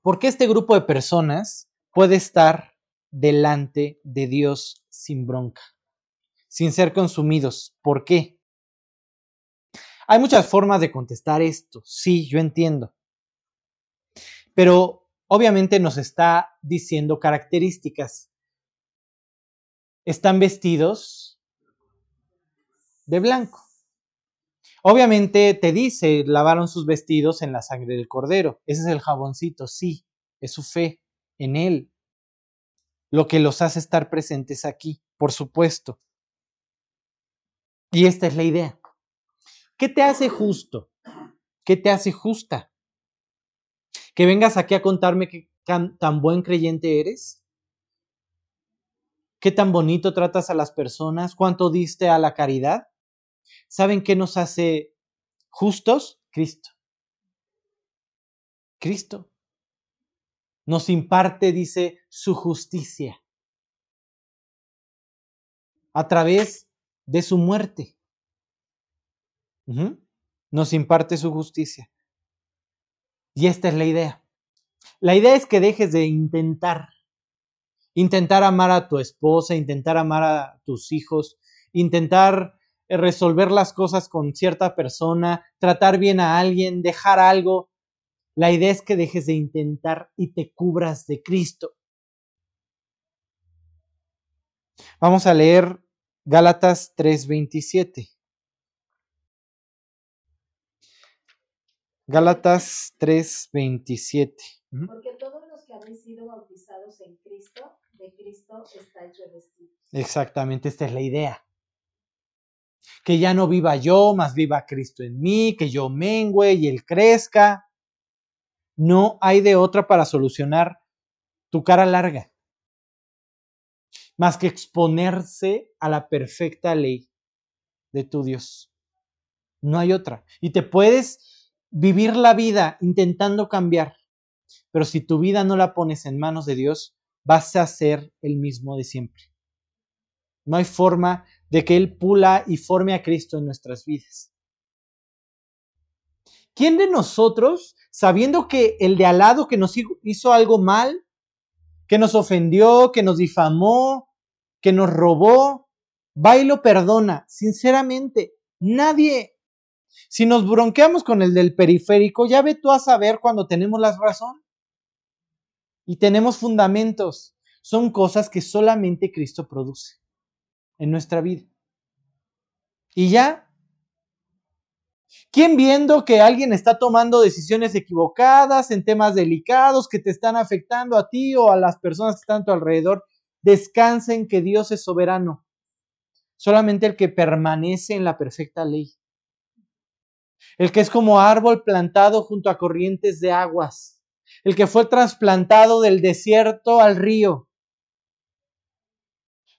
¿Por qué este grupo de personas puede estar delante de Dios sin bronca, sin ser consumidos? ¿Por qué? Hay muchas formas de contestar esto, sí, yo entiendo. Pero obviamente nos está diciendo características están vestidos de blanco. Obviamente te dice, lavaron sus vestidos en la sangre del cordero. Ese es el jaboncito, sí, es su fe en él. Lo que los hace estar presentes aquí, por supuesto. Y esta es la idea. ¿Qué te hace justo? ¿Qué te hace justa? ¿Que vengas aquí a contarme que tan buen creyente eres? Qué tan bonito tratas a las personas, cuánto diste a la caridad. ¿Saben qué nos hace justos? Cristo. Cristo. Nos imparte, dice, su justicia a través de su muerte. Nos imparte su justicia. Y esta es la idea. La idea es que dejes de intentar intentar amar a tu esposa, intentar amar a tus hijos, intentar eh, resolver las cosas con cierta persona, tratar bien a alguien, dejar algo. La idea es que dejes de intentar y te cubras de Cristo. Vamos a leer Gálatas 3:27. Gálatas 3:27. Porque todos los que habéis sido bautizados en Cristo de Cristo estáis revestidos. Exactamente, esta es la idea. Que ya no viva yo, más viva Cristo en mí, que yo mengüe y Él crezca. No hay de otra para solucionar tu cara larga, más que exponerse a la perfecta ley de tu Dios. No hay otra. Y te puedes vivir la vida intentando cambiar, pero si tu vida no la pones en manos de Dios, vas a ser el mismo de siempre. No hay forma de que Él pula y forme a Cristo en nuestras vidas. ¿Quién de nosotros, sabiendo que el de al lado que nos hizo algo mal, que nos ofendió, que nos difamó, que nos robó, va y lo perdona? Sinceramente, nadie. Si nos bronqueamos con el del periférico, ya ve tú a saber cuando tenemos la razón y tenemos fundamentos. Son cosas que solamente Cristo produce en nuestra vida. Y ya, ¿quién viendo que alguien está tomando decisiones equivocadas en temas delicados que te están afectando a ti o a las personas que están a tu alrededor, descansa en que Dios es soberano? Solamente el que permanece en la perfecta ley. El que es como árbol plantado junto a corrientes de aguas el que fue trasplantado del desierto al río.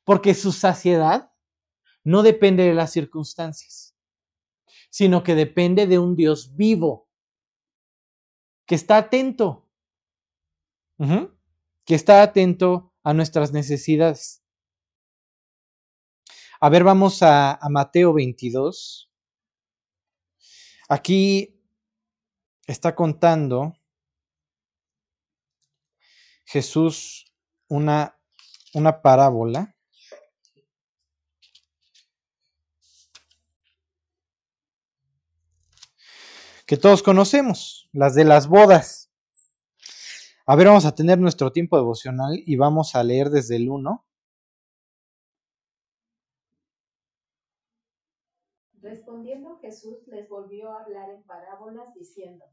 Porque su saciedad no depende de las circunstancias, sino que depende de un Dios vivo, que está atento, que está atento a nuestras necesidades. A ver, vamos a, a Mateo 22. Aquí está contando Jesús una, una parábola que todos conocemos, las de las bodas. A ver, vamos a tener nuestro tiempo devocional y vamos a leer desde el 1. Jesús les volvió a hablar en parábolas diciendo,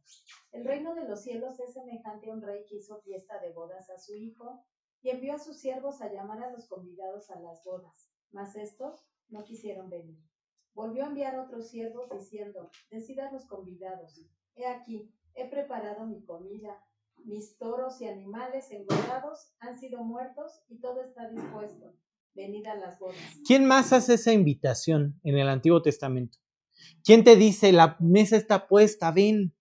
El reino de los cielos es semejante a un rey que hizo fiesta de bodas a su hijo y envió a sus siervos a llamar a los convidados a las bodas, mas estos no quisieron venir. Volvió a enviar otros siervos diciendo, Decid los convidados, he aquí, he preparado mi comida, mis toros y animales engordados han sido muertos y todo está dispuesto. Venid a las bodas. ¿Quién más hace esa invitación en el Antiguo Testamento? ¿Quién te dice, la mesa está puesta, ven?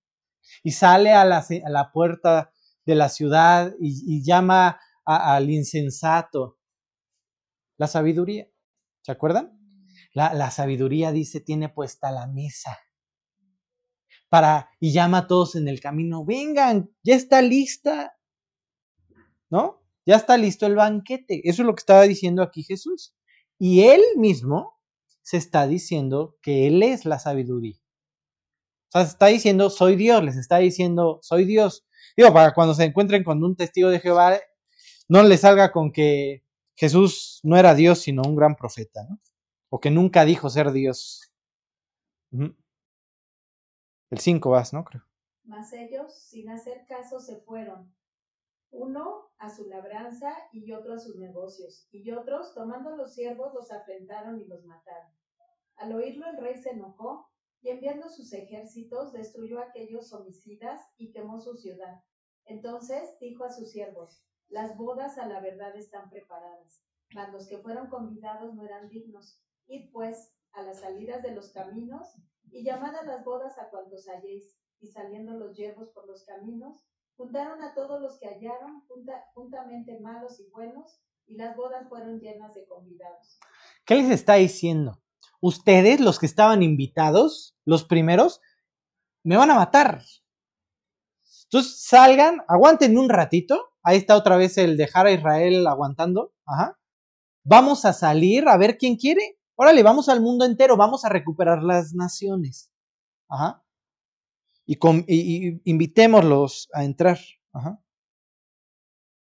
Y sale a la, la puerta de la ciudad y, llama al insensato. La sabiduría. ¿Se acuerdan? La, sabiduría dice, tiene puesta la mesa. Para, y llama a todos en el camino, vengan, ya está lista. ¿No? Ya está listo el banquete. Eso es lo que estaba diciendo aquí Jesús. Y él mismo se está diciendo que él es la sabiduría. O sea, se está diciendo, soy Dios, les está diciendo, soy Dios. Digo, para cuando se encuentren con un testigo de Jehová, no les salga con que Jesús no era Dios, sino un gran profeta, ¿no? o que nunca dijo ser Dios. El 5 vas, ¿no? Creo. Mas ellos, sin hacer caso, se fueron, uno a su labranza y otro a sus negocios, y otros, tomando los siervos, los afrentaron y los mataron. Al oírlo el rey se enojó y enviando sus ejércitos destruyó a aquellos homicidas y quemó su ciudad. Entonces dijo a sus siervos, las bodas a la verdad están preparadas, mas los que fueron convidados no eran dignos. Id pues a las salidas de los caminos y llamad a las bodas a cuantos halléis. Y saliendo los yerbos por los caminos, juntaron a todos los que hallaron, juntamente malos y buenos, y las bodas fueron llenas de convidados. ¿Qué les está diciendo? Ustedes, los que estaban invitados, los primeros, me van a matar. Entonces salgan, aguanten un ratito. Ahí está otra vez el dejar a Israel aguantando. Ajá. Vamos a salir a ver quién quiere. Órale, vamos al mundo entero, vamos a recuperar las naciones. Ajá. Y, invitémoslos a entrar. Ajá.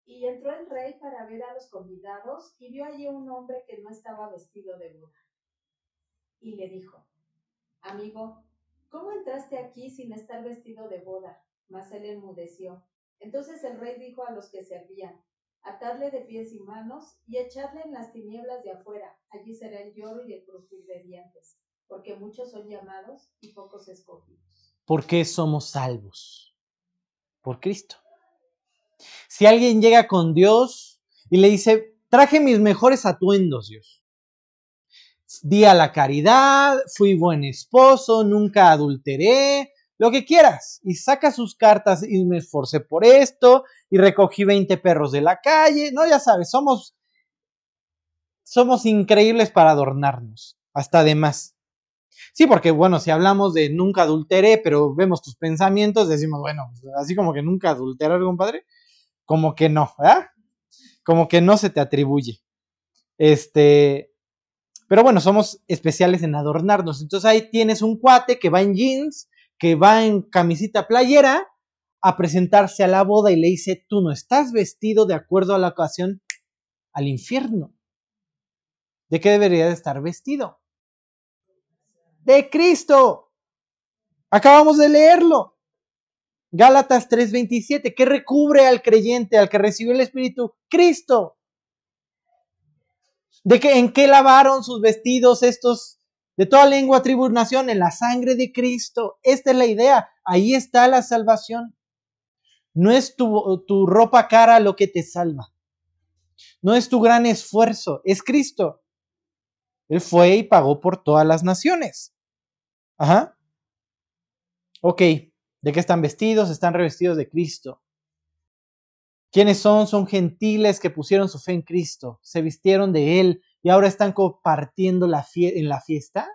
Y entró el rey para ver a los convidados y vio allí un hombre que no estaba vestido de boda. Y le dijo, amigo, ¿cómo entraste aquí sin estar vestido de boda? Mas él enmudeció. Entonces el rey dijo a los que servían, atadle de pies y manos y echarle en las tinieblas de afuera. Allí será el lloro y el crujir de dientes, porque muchos son llamados y pocos escogidos. ¿Por qué somos salvos? Por Cristo. Si alguien llega con Dios y le dice, traje mis mejores atuendos, Dios. Di a la caridad, fui buen esposo, nunca adulteré, lo que quieras. Y saca sus cartas y me esforcé por esto y recogí 20 perros de la calle. No, ya sabes, somos, somos increíbles para adornarnos, hasta de más. Sí, porque bueno, si hablamos de nunca adulteré, pero vemos tus pensamientos, decimos, bueno, así como que nunca adulterar, compadre, como que no, ¿verdad? Como que no se te atribuye. Este, pero bueno, somos especiales en adornarnos. Entonces ahí tienes un cuate que va en jeans, que va en camisita playera a presentarse a la boda y le dice, tú no estás vestido de acuerdo a la ocasión al infierno. ¿De qué debería de estar vestido? De Cristo. Acabamos de leerlo. Gálatas 3:27, ¿qué recubre al creyente, al que recibió el Espíritu? Cristo. ¿De qué, en qué lavaron sus vestidos estos de toda lengua, tribu nación, en la sangre de Cristo. Esta es la idea. Ahí está la salvación. No es tu, tu ropa cara lo que te salva. No es tu gran esfuerzo, es Cristo. Él fue y pagó por todas las naciones. Ajá. Ok, ¿de qué están vestidos? Están revestidos de Cristo. ¿Quiénes son? Son gentiles que pusieron su fe en Cristo, se vistieron de Él, y ahora están compartiendo la en la fiesta,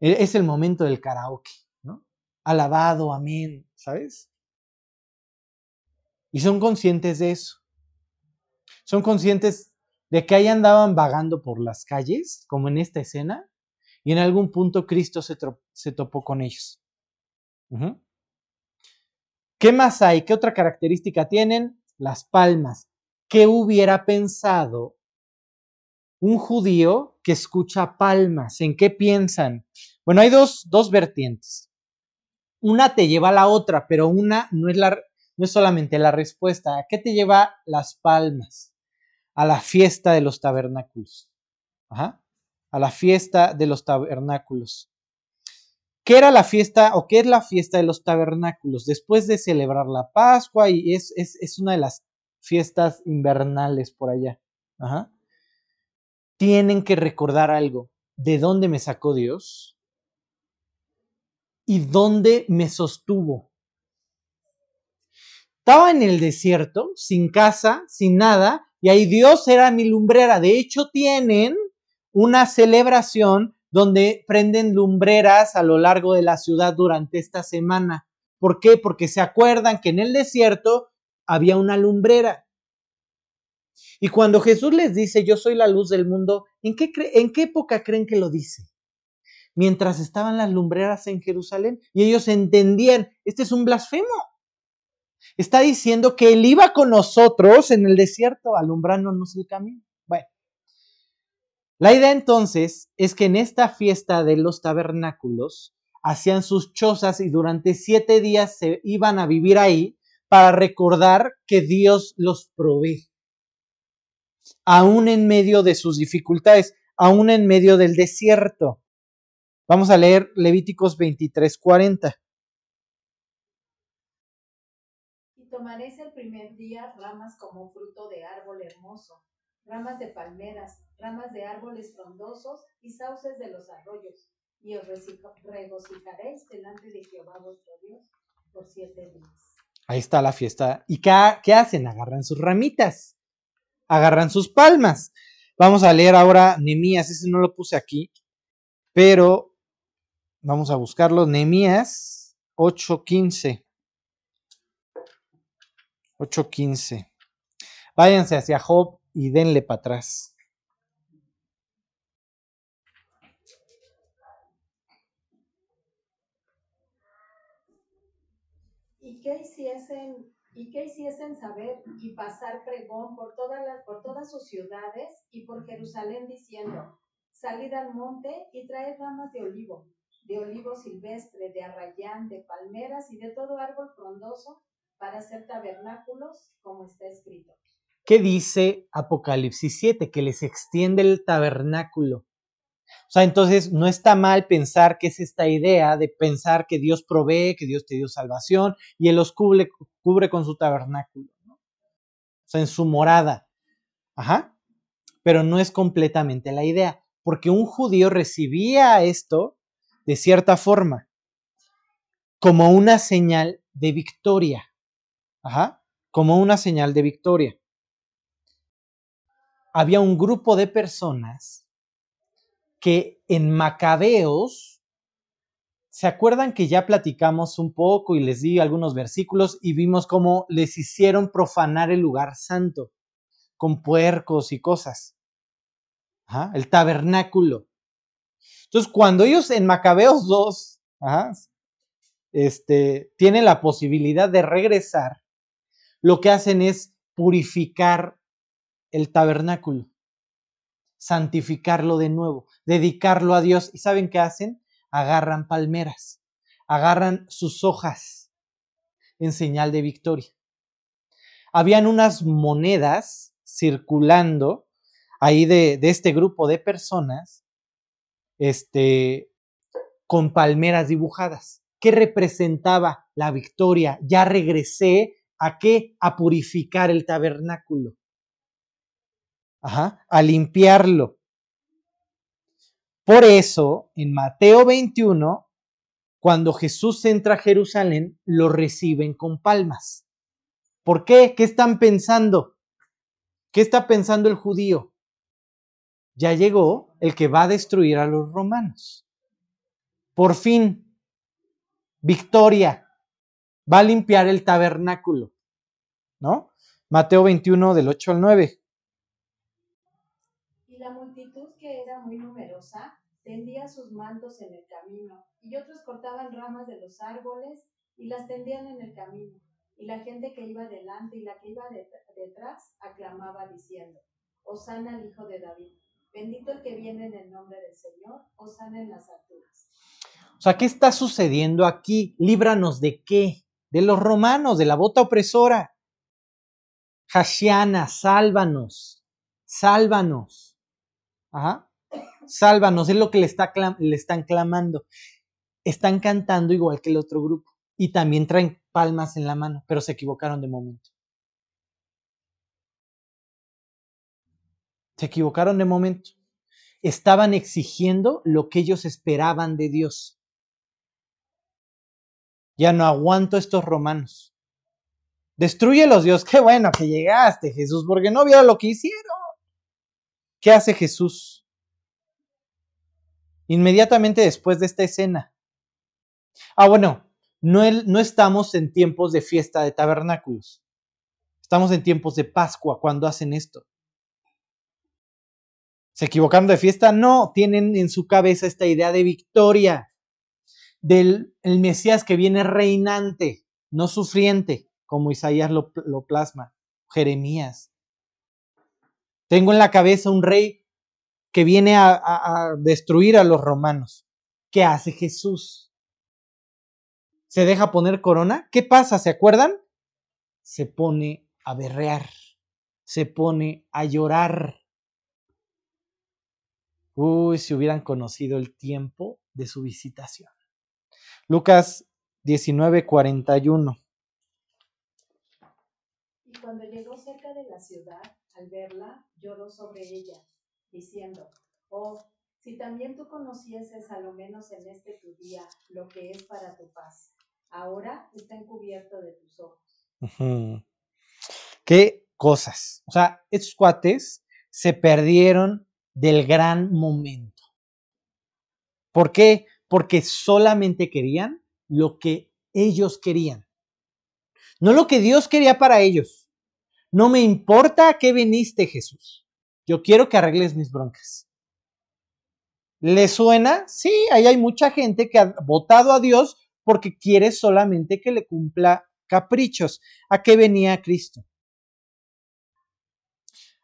e-, es el momento del karaoke, ¿no? Alabado, amén, ¿sabes? Y son conscientes de eso. Son conscientes de que ahí andaban vagando por las calles, como en esta escena, y en algún punto Cristo se, topó con ellos. ¿Qué más hay? ¿Qué otra característica tienen? Las palmas. ¿Qué hubiera pensado un judío que escucha palmas? ¿En qué piensan? Bueno, hay dos, vertientes. Una te lleva a la otra, pero una no es, no es solamente la respuesta. ¿A qué te lleva las palmas? A la fiesta de los tabernáculos. Ajá a la fiesta de los tabernáculos. ¿Qué era la fiesta o qué es la fiesta de los tabernáculos? Después de celebrar la Pascua y es, es, una de las fiestas invernales por allá. Tienen que recordar algo. ¿De dónde me sacó Dios? ¿Y dónde me sostuvo? Estaba en el desierto, sin casa, sin nada, y ahí Dios era mi lumbrera. De hecho, tienen una celebración donde prenden lumbreras a lo largo de la ciudad durante esta semana. ¿Por qué? Porque se acuerdan que en el desierto había una lumbrera. Y cuando Jesús les dice, yo soy la luz del mundo, ¿en qué, ¿en qué época creen que lo dice? Mientras estaban las lumbreras en Jerusalén y ellos entendían, este es un blasfemo. Está diciendo que Él iba con nosotros en el desierto alumbrándonos el camino. La idea entonces es que en esta fiesta de los tabernáculos hacían sus chozas y durante siete días se iban a vivir ahí para recordar que Dios los provee. Aún en medio de sus dificultades, aún en medio del desierto. Vamos a leer Levíticos 23, 40. Y tomaréis el primer día ramas como fruto de árbol hermoso ramas de palmeras, ramas de árboles frondosos y sauces de los arroyos, y os regocijaréis delante de Jehová vuestro Dios por siete días. Ahí está la fiesta. ¿Y qué, qué hacen? Agarran sus ramitas, agarran sus palmas. Vamos a leer ahora Nemías, ese no lo puse aquí, pero vamos a buscarlo. Nemías 8:15. 8:15. Váyanse hacia Job y denle para atrás. ¿Y qué hiciesen, y qué hiciesen saber y pasar pregón por todas las, por todas sus ciudades y por Jerusalén diciendo, salid al monte y traed ramas de olivo, de olivo silvestre, de arrayán, de palmeras y de todo árbol frondoso para hacer tabernáculos, como está escrito. ¿Qué dice Apocalipsis 7? Que les extiende el tabernáculo. O sea, entonces no está mal pensar que es esta idea de pensar que Dios provee, que Dios te dio salvación y Él los cubre, cubre con su tabernáculo. O sea, en su morada. Ajá. Pero no es completamente la idea, porque un judío recibía esto de cierta forma, como una señal de victoria. Ajá. Como una señal de victoria había un grupo de personas que en Macabeos, ¿se acuerdan que ya platicamos un poco y les di algunos versículos y vimos cómo les hicieron profanar el lugar santo con puercos y cosas? el tabernáculo. Entonces, cuando ellos en Macabeos 2 este, tienen la posibilidad de regresar, lo que hacen es purificar el tabernáculo, santificarlo de nuevo, dedicarlo a Dios. ¿Y saben qué hacen? Agarran palmeras, agarran sus hojas en señal de victoria. Habían unas monedas circulando ahí de, este grupo de personas, este, con palmeras dibujadas. ¿Qué representaba la victoria? Ya regresé a qué? A purificar el tabernáculo a limpiarlo. Por eso, en Mateo 21, cuando Jesús entra a Jerusalén, lo reciben con palmas. ¿Por qué? ¿Qué están pensando? ¿Qué está pensando el judío? Ya llegó el que va a destruir a los romanos. Por fin, victoria, va a limpiar el tabernáculo. ¿no? Mateo 21 del 8 al 9. Y la multitud que era tendía sus mantos en el camino, y otros cortaban ramas de los árboles y las tendían en el camino. Y la gente que iba delante y la que iba detrás aclamaba diciendo, Osana al Hijo de David, bendito el que viene en el nombre del Señor, Osana en las alturas. O sea, ¿qué está sucediendo aquí? Líbranos de qué? De los romanos, de la bota opresora. Hashiana, sálvanos, sálvanos. Ajá. Sálvanos, es lo que le, está, le están clamando. Están cantando igual que el otro grupo y también traen palmas en la mano, pero se equivocaron de momento. Se equivocaron de momento. Estaban exigiendo lo que ellos esperaban de Dios. Ya no aguanto estos romanos. Destruyelos, Dios. Qué bueno que llegaste, Jesús, porque no vieron lo que hicieron. ¿Qué hace Jesús? Inmediatamente después de esta escena. Ah, bueno, no, no estamos en tiempos de fiesta de tabernáculos. Estamos en tiempos de Pascua cuando hacen esto. ¿Se equivocaron de fiesta? No, tienen en su cabeza esta idea de victoria, del el Mesías que viene reinante, no sufriente, como Isaías lo, plasma, Jeremías. Tengo en la cabeza un rey que viene a destruir a los romanos. ¿Qué hace Jesús? se deja poner corona, ¿qué pasa? ¿Se acuerdan? Se pone a berrear, se pone a llorar. Uy, si hubieran conocido el tiempo de su visitación. Lucas 19:41. Y cuando llegó cerca de la ciudad, al verla, lloró sobre ella, diciendo, oh, si también tú conocieses a lo menos en este tu día lo que es para tu paz ahora está encubierto de tus ojos. Qué cosas. O sea, estos cuates se perdieron del gran momento. ¿Por qué? Porque solamente querían lo que ellos querían. No lo que Dios quería para ellos. No me importa a qué viniste, Jesús. Yo quiero que arregles mis broncas. ¿Le suena? Sí, ahí hay mucha gente que ha votado a Dios porque quiere solamente que le cumpla caprichos. ¿A qué venía Cristo?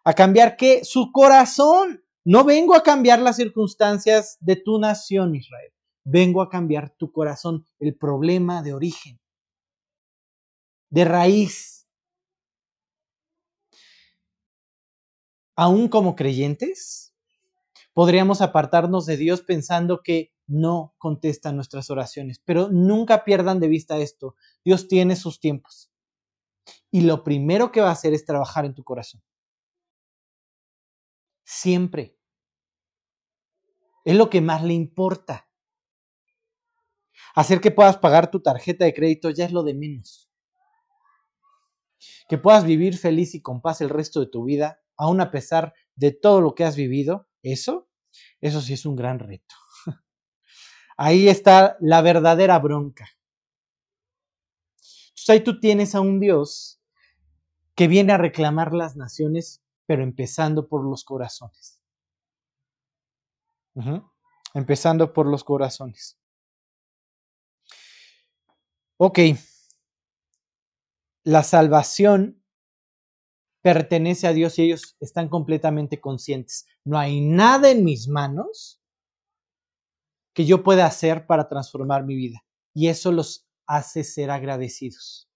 A cambiar qué? Su corazón. No vengo a cambiar las circunstancias de tu nación, Israel. Vengo a cambiar tu corazón, el problema de origen, de raíz. Aún como creyentes, podríamos apartarnos de Dios pensando que no contesta nuestras oraciones. Pero nunca pierdan de vista esto. Dios tiene sus tiempos. Y lo primero que va a hacer es trabajar en tu corazón. Siempre. Es lo que más le importa. Hacer que puedas pagar tu tarjeta de crédito ya es lo de menos. Que puedas vivir feliz y con paz el resto de tu vida, aun a pesar de todo lo que has vivido, eso, eso sí es un gran reto. Ahí está la verdadera bronca. Entonces ahí tú tienes a un Dios que viene a reclamar las naciones, pero empezando por los corazones. Empezando por los corazones. Ok. La salvación pertenece a Dios y ellos están completamente conscientes. No hay nada en mis manos que yo pueda hacer para transformar mi vida. Y eso los hace ser agradecidos.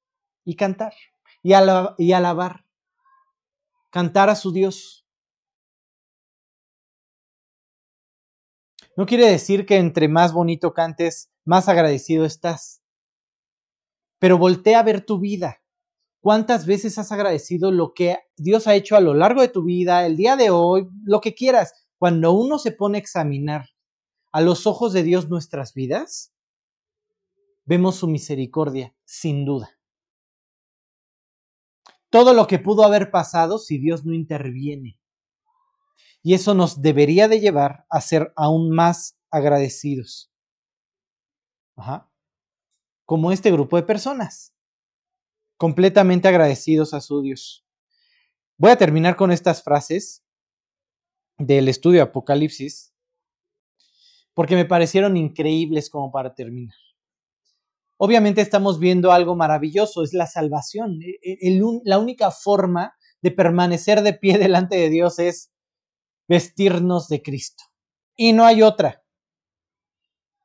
Y cantar. Y, alabar. Cantar a su Dios. No quiere decir que entre más bonito cantes, más agradecido estás. Pero voltea a ver tu vida. ¿Cuántas veces has agradecido lo que Dios ha hecho a lo largo de tu vida, el día de hoy, lo que quieras? Cuando uno se pone a examinar a los ojos de Dios nuestras vidas, vemos su misericordia, sin duda. Todo lo que pudo haber pasado si Dios no interviene. Y eso nos debería de llevar a ser aún más agradecidos. Ajá. Como este grupo de personas. Completamente agradecidos a su Dios. Voy a terminar con estas frases del estudio Apocalipsis, porque me parecieron increíbles como para terminar. Obviamente estamos viendo algo maravilloso, es la salvación. E, e, la única forma de permanecer de pie delante de Dios es vestirnos de Cristo. Y no hay otra.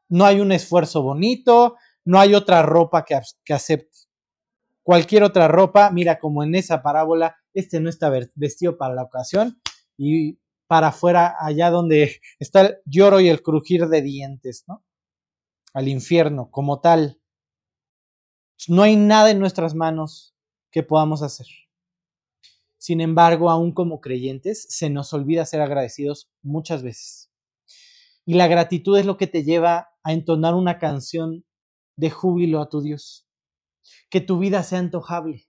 No hay un esfuerzo bonito, no hay otra ropa que, que acepte. Cualquier otra ropa, mira como en esa parábola, este no está vestido para la ocasión y para afuera, allá donde está el lloro y el crujir de dientes, ¿no? Al infierno, como tal. No hay nada en nuestras manos que podamos hacer. Sin embargo, aún como creyentes, se nos olvida ser agradecidos muchas veces. Y la gratitud es lo que te lleva a entonar una canción de júbilo a tu Dios. Que tu vida sea antojable.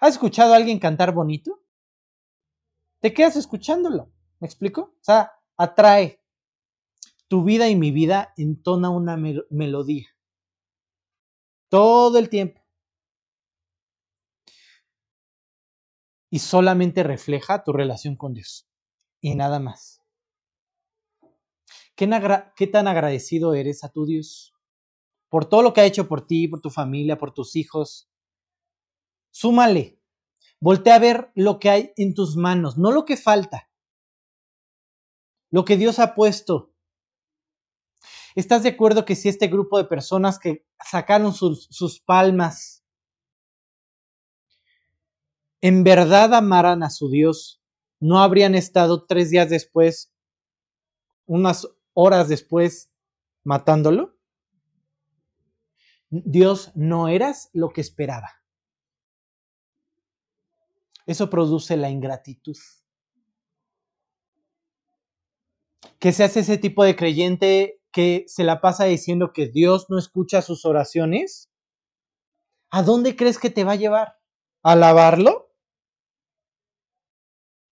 ¿Has escuchado a alguien cantar bonito? Te quedas escuchándolo. ¿Me explico? O sea, atrae. Tu vida y mi vida entona una melodía. Todo el tiempo. Y solamente refleja tu relación con Dios. Y nada más. ¿Qué, ¿Qué tan agradecido eres a tu Dios? Por todo lo que ha hecho por ti, por tu familia, por tus hijos. Súmale. Voltea a ver lo que hay en tus manos, no lo que falta. Lo que Dios ha puesto ¿Estás de acuerdo que si este grupo de personas que sacaron sus, sus palmas en verdad amaran a su Dios, no habrían estado tres días después, unas horas después, matándolo? Dios, no eras lo que esperaba. Eso produce la ingratitud. Que se hace ese tipo de creyente que se la pasa diciendo que Dios no escucha sus oraciones, ¿a dónde crees que te va a llevar? ¿A alabarlo?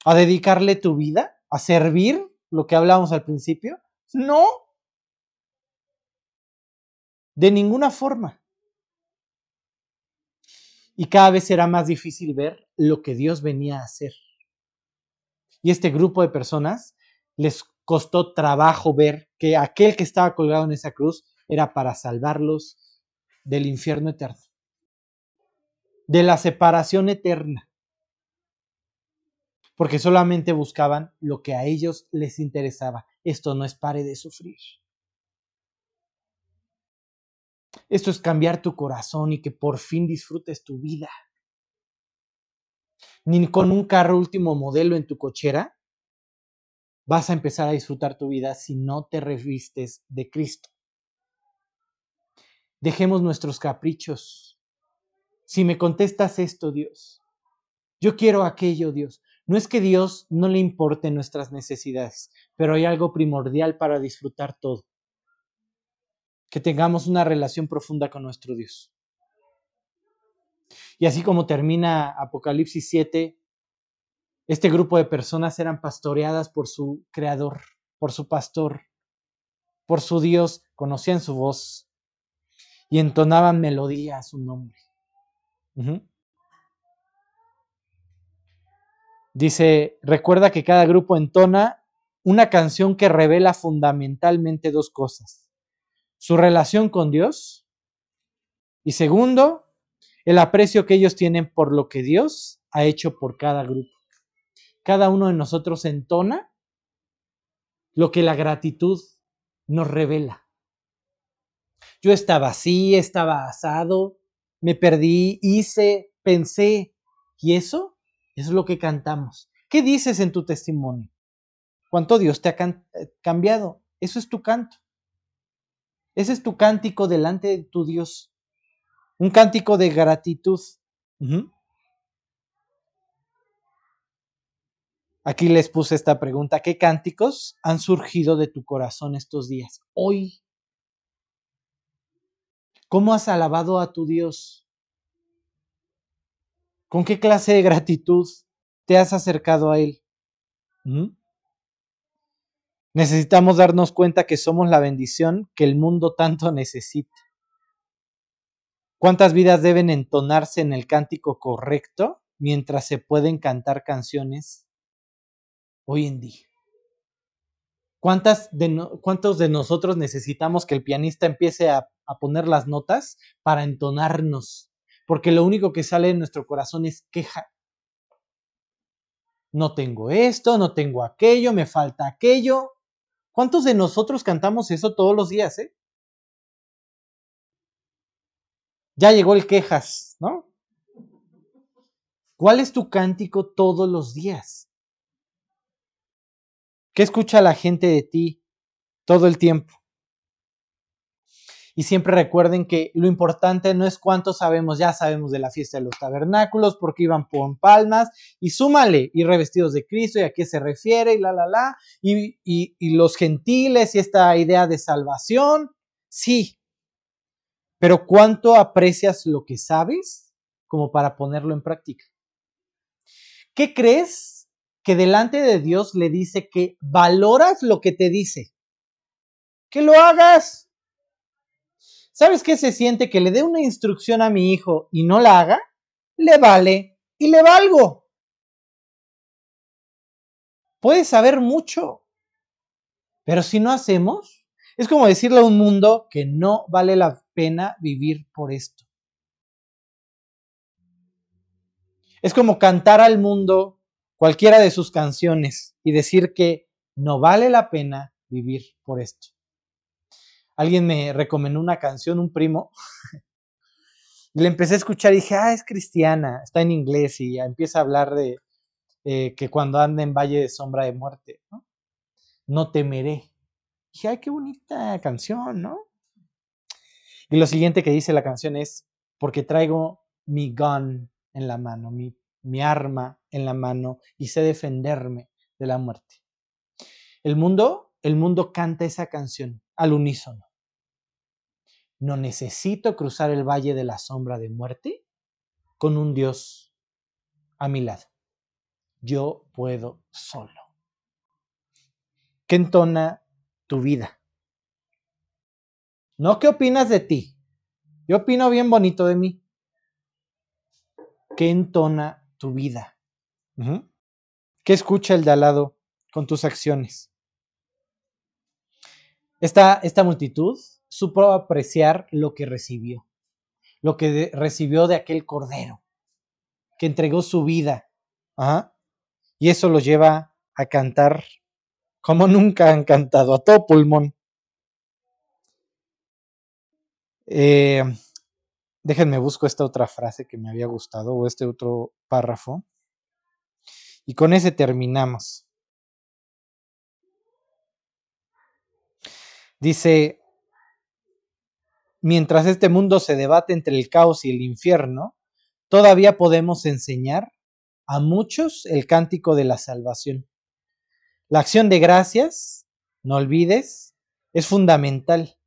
¿A dedicarle tu vida? ¿A servir? Lo que hablábamos al principio. No. De ninguna forma. Y cada vez será más difícil ver lo que Dios venía a hacer. Y este grupo de personas les costó trabajo ver que aquel que estaba colgado en esa cruz era para salvarlos del infierno eterno, de la separación eterna, porque solamente buscaban lo que a ellos les interesaba. Esto no es pare de sufrir. Esto es cambiar tu corazón y que por fin disfrutes tu vida. Ni con un carro último modelo en tu cochera vas a empezar a disfrutar tu vida si no te revistes de Cristo. Dejemos nuestros caprichos. Si me contestas esto, Dios, yo quiero aquello, Dios. No es que Dios no le importe nuestras necesidades, pero hay algo primordial para disfrutar todo. Que tengamos una relación profunda con nuestro Dios. Y así como termina Apocalipsis 7, este grupo de personas eran pastoreadas por su creador, por su pastor, por su Dios, conocían su voz y entonaban melodía a su nombre. Dice, recuerda que cada grupo entona una canción que revela fundamentalmente dos cosas. Su relación con Dios y segundo, el aprecio que ellos tienen por lo que Dios ha hecho por cada grupo cada uno de nosotros entona lo que la gratitud nos revela. Yo estaba así, estaba asado, me perdí, hice, pensé, y eso, es lo que cantamos. ¿Qué dices en tu testimonio? ¿Cuánto Dios te ha eh, cambiado? Eso es tu canto. Ese es tu cántico delante de tu Dios. Un cántico de gratitud. Aquí les puse esta pregunta, ¿qué cánticos han surgido de tu corazón estos días? Hoy. ¿Cómo has alabado a tu Dios? ¿Con qué clase de gratitud te has acercado a Él? ¿Mm? Necesitamos darnos cuenta que somos la bendición que el mundo tanto necesita. ¿Cuántas vidas deben entonarse en el cántico correcto mientras se pueden cantar canciones hoy en día? ¿Cuántas de ¿Cuántos de nosotros necesitamos que el pianista empiece a, a poner las notas para entonarnos? Porque lo único que sale de nuestro corazón es queja. No tengo esto, no tengo aquello, me falta aquello. ¿Cuántos de nosotros cantamos eso todos los días, eh? Ya llegó el quejas, ¿no? ¿Cuál es tu cántico todos los días? ¿Qué escucha la gente de ti todo el tiempo? Y siempre recuerden que lo importante no es cuánto sabemos, ya sabemos de la fiesta de los tabernáculos, porque iban por palmas, y súmale, y revestidos de Cristo, y a qué se refiere, y la, la, la, y, y los gentiles, y esta idea de salvación, sí, pero ¿cuánto aprecias lo que sabes como para ponerlo en práctica? ¿Qué crees que delante de Dios le dice que valoras lo que te dice? Que lo hagas. ¿Sabes qué se siente que le dé una instrucción a mi hijo y no la haga? Le vale y le valgo. Puedes saber mucho, pero si no hacemos, es como decirle a un mundo que no vale la pena vivir por esto. Es como cantar al mundo cualquiera de sus canciones y decir que no vale la pena vivir por esto. Alguien me recomendó una canción, un primo, y le empecé a escuchar y dije, ah, es cristiana, está en inglés y empieza a hablar de eh, que cuando anda en valle de sombra de muerte, ¿no? temeré. dije, ay, qué bonita canción, ¿no? Y lo siguiente que dice la canción es, porque traigo mi gun en la mano, mi arma en la mano y sé defenderme de la muerte. El mundo, el mundo canta esa canción al unísono. No necesito cruzar el valle de la sombra de muerte con un Dios a mi lado. Yo puedo solo. ¿Qué entona tu vida? No qué opinas de ti. Yo opino bien bonito de mí. ¿Qué entona tu vida? ¿Qué escucha el de al lado con tus acciones? Esta, esta multitud supo apreciar lo que recibió, lo que recibió de aquel cordero, que entregó su vida. Y eso lo lleva a cantar como nunca han cantado, a todo pulmón. Eh, déjenme busco esta otra frase que me había gustado o este otro párrafo. Y con ese terminamos. Dice, mientras este mundo se debate entre el caos y el infierno, todavía podemos enseñar a muchos el cántico de la salvación. La acción de gracias, no olvides, es fundamental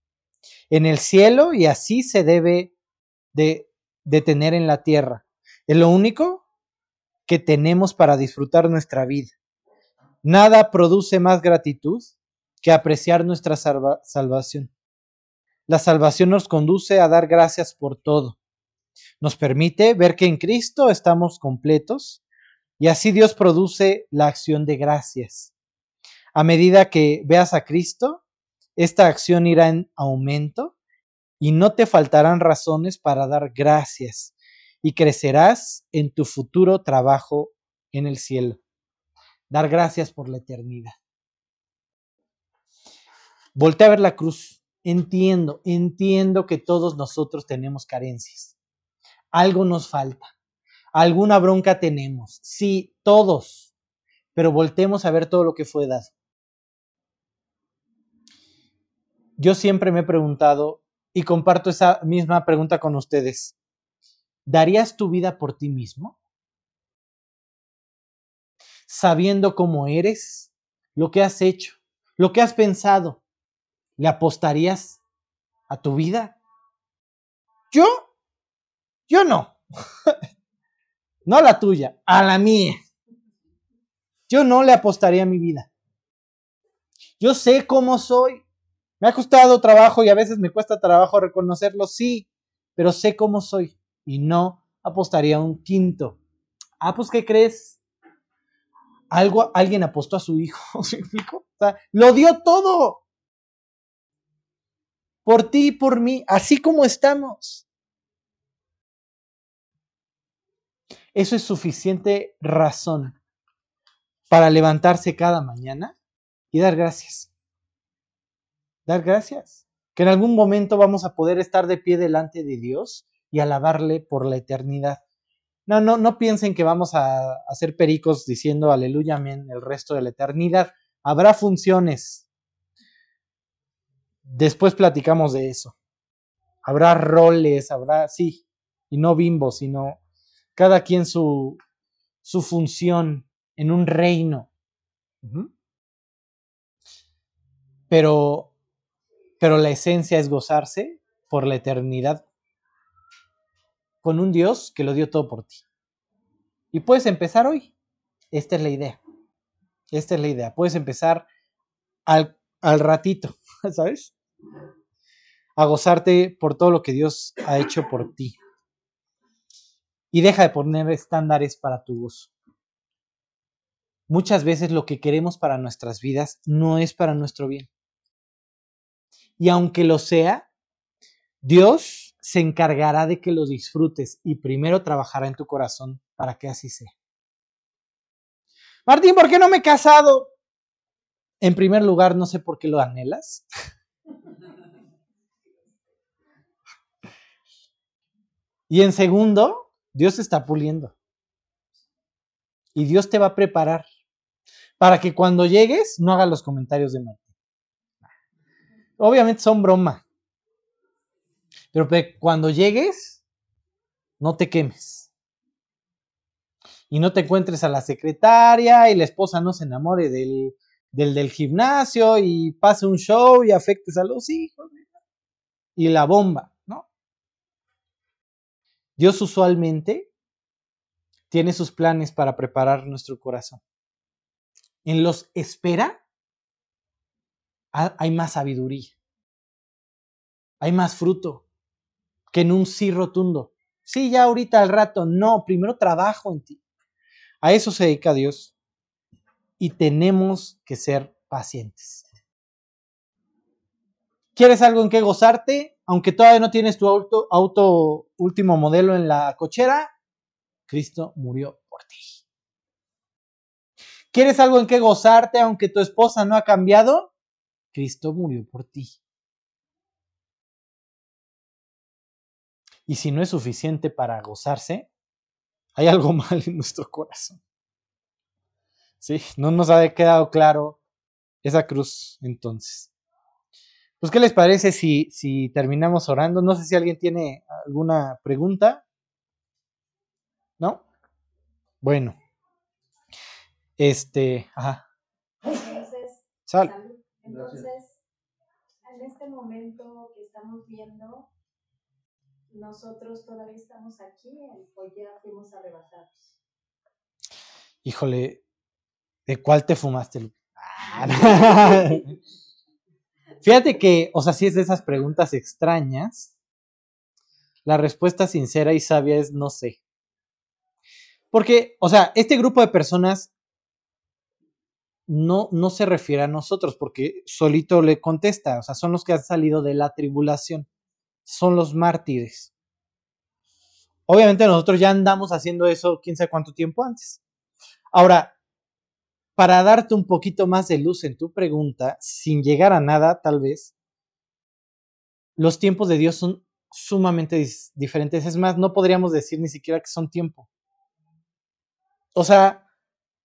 en el cielo y así se debe de, de tener en la tierra. Es lo único que tenemos para disfrutar nuestra vida. Nada produce más gratitud que apreciar nuestra salvación. La salvación nos conduce a dar gracias por todo. Nos permite ver que en Cristo estamos completos y así Dios produce la acción de gracias. A medida que veas a Cristo, esta acción irá en aumento y no te faltarán razones para dar gracias y crecerás en tu futuro trabajo en el cielo. Dar gracias por la eternidad. Voltea a ver la cruz. Entiendo, entiendo que todos nosotros tenemos carencias. Algo nos falta. Alguna bronca tenemos. Sí, todos. Pero voltemos a ver todo lo que fue dado. yo siempre me he preguntado y comparto esa misma pregunta con ustedes. ¿Darías tu vida por ti mismo? Sabiendo cómo eres, lo que has hecho, lo que has pensado, ¿le apostarías a tu vida? Yo, yo no. no a la tuya, a la mía. Yo no le apostaría a mi vida. Yo sé cómo soy. Me ha costado trabajo y a veces me cuesta trabajo reconocerlo, sí, pero sé cómo soy y no apostaría un quinto. Ah, pues, ¿qué crees? Algo, alguien apostó a su hijo, ¿se explico? O sea, lo dio todo. Por ti y por mí, así como estamos. Eso es suficiente razón para levantarse cada mañana y dar gracias. Dar gracias. Que en algún momento vamos a poder estar de pie delante de Dios y alabarle por la eternidad. No, no, no piensen que vamos a hacer pericos diciendo aleluya, amén el resto de la eternidad. Habrá funciones. Después platicamos de eso. Habrá roles, habrá, sí, y no bimbo, sino cada quien su, su función en un reino. Pero, pero la esencia es gozarse por la eternidad con un Dios que lo dio todo por ti. Y puedes empezar hoy. Esta es la idea. Esta es la idea. Puedes empezar al, al ratito, ¿sabes? A gozarte por todo lo que Dios ha hecho por ti. Y deja de poner estándares para tu gozo. Muchas veces lo que queremos para nuestras vidas no es para nuestro bien. Y aunque lo sea, Dios se encargará de que lo disfrutes y primero trabajará en tu corazón para que así sea. Martín, ¿por qué no me he casado? En primer lugar, no sé por qué lo anhelas. Y en segundo, Dios está puliendo. Y Dios te va a preparar para que cuando llegues no hagas los comentarios de Martín. Obviamente son broma. Pero cuando llegues, no te quemes. Y no te encuentres a la secretaria y la esposa no se enamore del, del, gimnasio y pase un show y afectes a los hijos. Y la bomba. Dios usualmente tiene sus planes para preparar nuestro corazón. En los espera hay más sabiduría, hay más fruto, que en un sí rotundo. Sí, ya ahorita al rato, no, primero trabajo en ti. A eso se dedica Dios y tenemos que ser pacientes. ¿Quieres algo en qué gozarte? Aunque todavía no tienes tu auto, último modelo en la cochera, Cristo murió por ti. ¿Quieres algo en qué gozarte aunque tu esposa no ha cambiado? Cristo murió por ti. Y si no es suficiente para gozarse, hay algo mal en nuestro corazón. Sí, no nos ha quedado claro esa cruz entonces. Pues, ¿qué les parece si, si terminamos orando? No sé si alguien tiene alguna pregunta. ¿No? Bueno. Este, ajá. Entonces, Entonces, en este momento que estamos viendo, nosotros todavía estamos aquí o ya fuimos arrebatados. Híjole, ¿de cuál te fumaste? Ah, Fíjate que, o sea, si es de esas preguntas extrañas, la respuesta sincera y sabia es no sé. Porque, o sea, este grupo de personas no, no se refiere a nosotros, porque solito le contesta, o sea, son los que han salido de la tribulación son los mártires. Obviamente nosotros ya andamos haciendo eso quién sabe cuánto tiempo antes. Ahora, para darte un poquito más de luz en tu pregunta, sin llegar a nada tal vez, los tiempos de Dios son sumamente diferentes. Es más, no podríamos decir ni siquiera que son tiempo. O sea,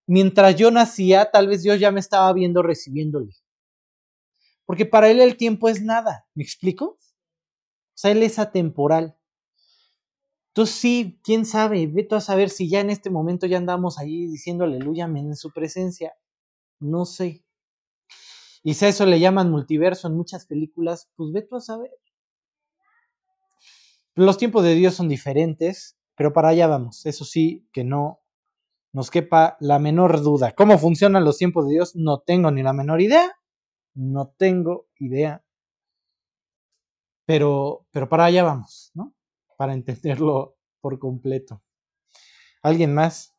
mientras yo nacía, tal vez Dios ya me estaba viendo recibiéndole. Porque para Él el tiempo es nada. ¿Me explico? O sea, Él es atemporal. Entonces sí, quién sabe, vete a saber si ya en este momento ya andamos ahí diciendo aleluya en su presencia. No sé. Y si a eso le llaman multiverso en muchas películas, pues vete a saber. Los tiempos de Dios son diferentes, pero para allá vamos. Eso sí, que no nos quepa la menor duda. ¿Cómo funcionan los tiempos de Dios? No tengo ni la menor idea. No tengo idea pero, pero para allá vamos, ¿no? Para entenderlo por completo. ¿Alguien más?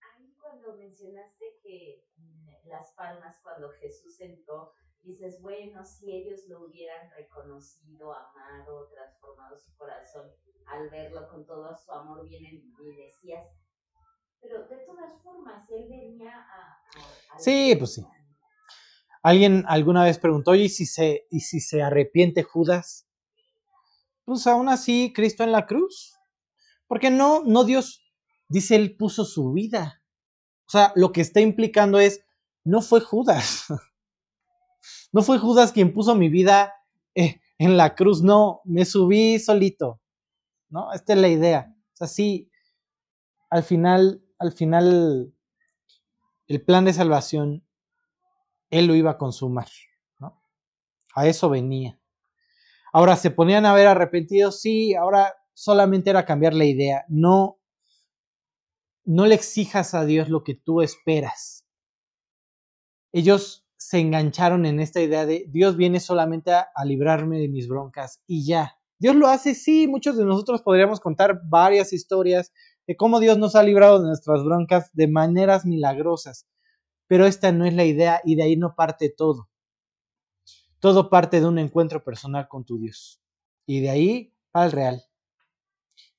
Ahí cuando mencionaste que mm, las palmas, cuando Jesús entró, dices, bueno, si ellos lo hubieran reconocido, amado, transformado su corazón, al verlo con todo su amor, vienen y decías, pero de todas formas, él venía a... sí, pues sí. Alguien alguna vez preguntó, ¿y si se, y si se arrepiente Judas? Pues aún así, Cristo en la cruz. Porque no, no Dios, dice, él puso su vida. O sea, lo que está implicando es, no fue Judas. No fue Judas quien puso mi vida eh, en la cruz, no, me subí solito. ¿No? Esta es la idea. O sea, sí, al final al final el plan de salvación, Él lo iba a consumar. A eso venía. Ahora, ¿se ponían a ver arrepentidos? Sí, ahora solamente era cambiar la idea. No, no le exijas a Dios lo que tú esperas. Ellos se engancharon en esta idea de Dios viene solamente a, a librarme de mis broncas y ya. Dios lo hace, sí, muchos de nosotros podríamos contar varias historias de cómo Dios nos ha librado de nuestras broncas de maneras milagrosas. Pero esta no es la idea y de ahí no parte todo. Todo parte de un encuentro personal con tu Dios. Y de ahí al real.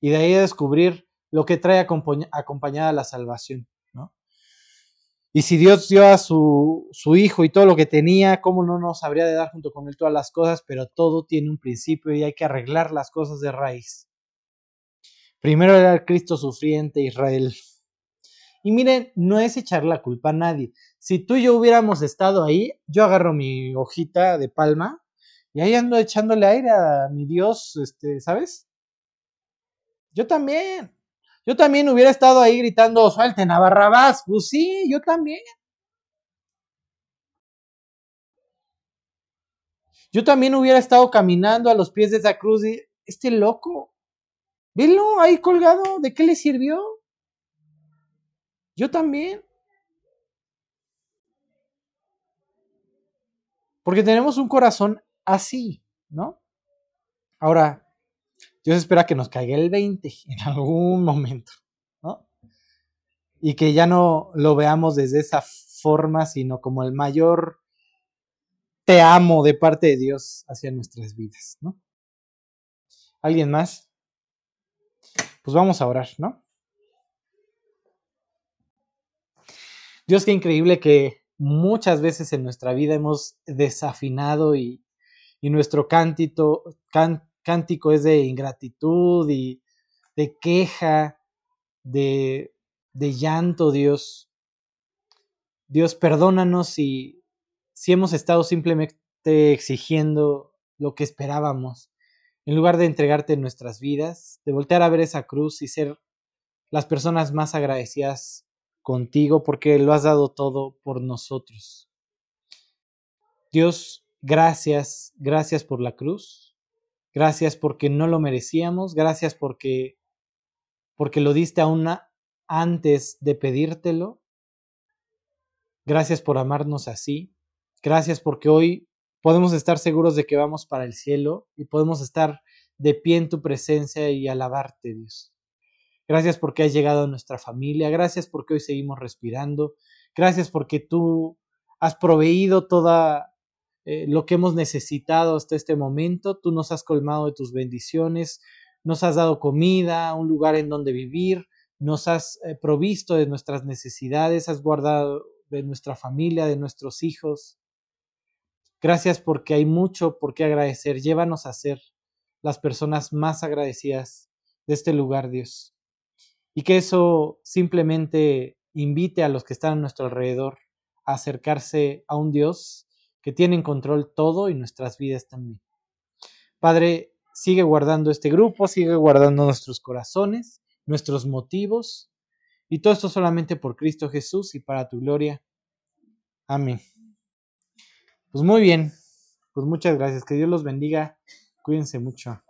Y de ahí a descubrir lo que trae acompañada la salvación. Y si Dios dio a su, su Hijo y todo lo que tenía, ¿cómo no nos habría de dar junto con Él todas las cosas? Pero todo tiene un principio y hay que arreglar las cosas de raíz. Primero era el Cristo sufriente Israel. Y miren, no es echar la culpa a nadie. Si tú y yo hubiéramos estado ahí, yo agarro mi hojita de palma y ahí ando echándole aire a mi Dios, este, ¿sabes? Yo también. Yo también hubiera estado ahí gritando, suelten a Barrabás. Pues sí, yo también. Yo también hubiera estado caminando a los pies de esa cruz y este loco, Velo ahí colgado, ¿de qué le sirvió? Yo también. Porque tenemos un corazón así, ¿no? Ahora, Dios espera que nos caiga el 20 en algún momento, ¿no? Y que ya no lo veamos desde esa forma, sino como el mayor te amo de parte de Dios hacia nuestras vidas, ¿no? ¿Alguien más? Pues vamos a orar, ¿no? Dios, qué increíble que muchas veces en nuestra vida hemos desafinado y, nuestro cántito, cántico es de ingratitud y de queja, de, de llanto, Dios. Dios, perdónanos si, si hemos estado simplemente exigiendo lo que esperábamos en lugar de entregarte nuestras vidas, de voltear a ver esa cruz y ser las personas más agradecidas contigo porque lo has dado todo por nosotros. Dios, gracias, gracias por la cruz. Gracias porque no lo merecíamos, gracias porque porque lo diste aún antes de pedírtelo. Gracias por amarnos así. Gracias porque hoy podemos estar seguros de que vamos para el cielo y podemos estar de pie en tu presencia y alabarte, Dios. Gracias porque has llegado a nuestra familia, gracias porque hoy seguimos respirando, gracias porque tú has proveído toda eh, lo que hemos necesitado hasta este momento, tú nos has colmado de tus bendiciones, nos has dado comida, un lugar en donde vivir, nos has eh, provisto de nuestras necesidades, has guardado de nuestra familia, de nuestros hijos. Gracias porque hay mucho por qué agradecer. Llévanos a ser las personas más agradecidas de este lugar, Dios. Y que eso simplemente invite a los que están a nuestro alrededor a acercarse a un Dios que tiene en control todo y nuestras vidas también. Padre, sigue guardando este grupo, sigue guardando nuestros corazones, nuestros motivos, y todo esto solamente por Cristo Jesús y para tu gloria. Amén. Pues muy bien, pues muchas gracias, que Dios los bendiga, cuídense mucho.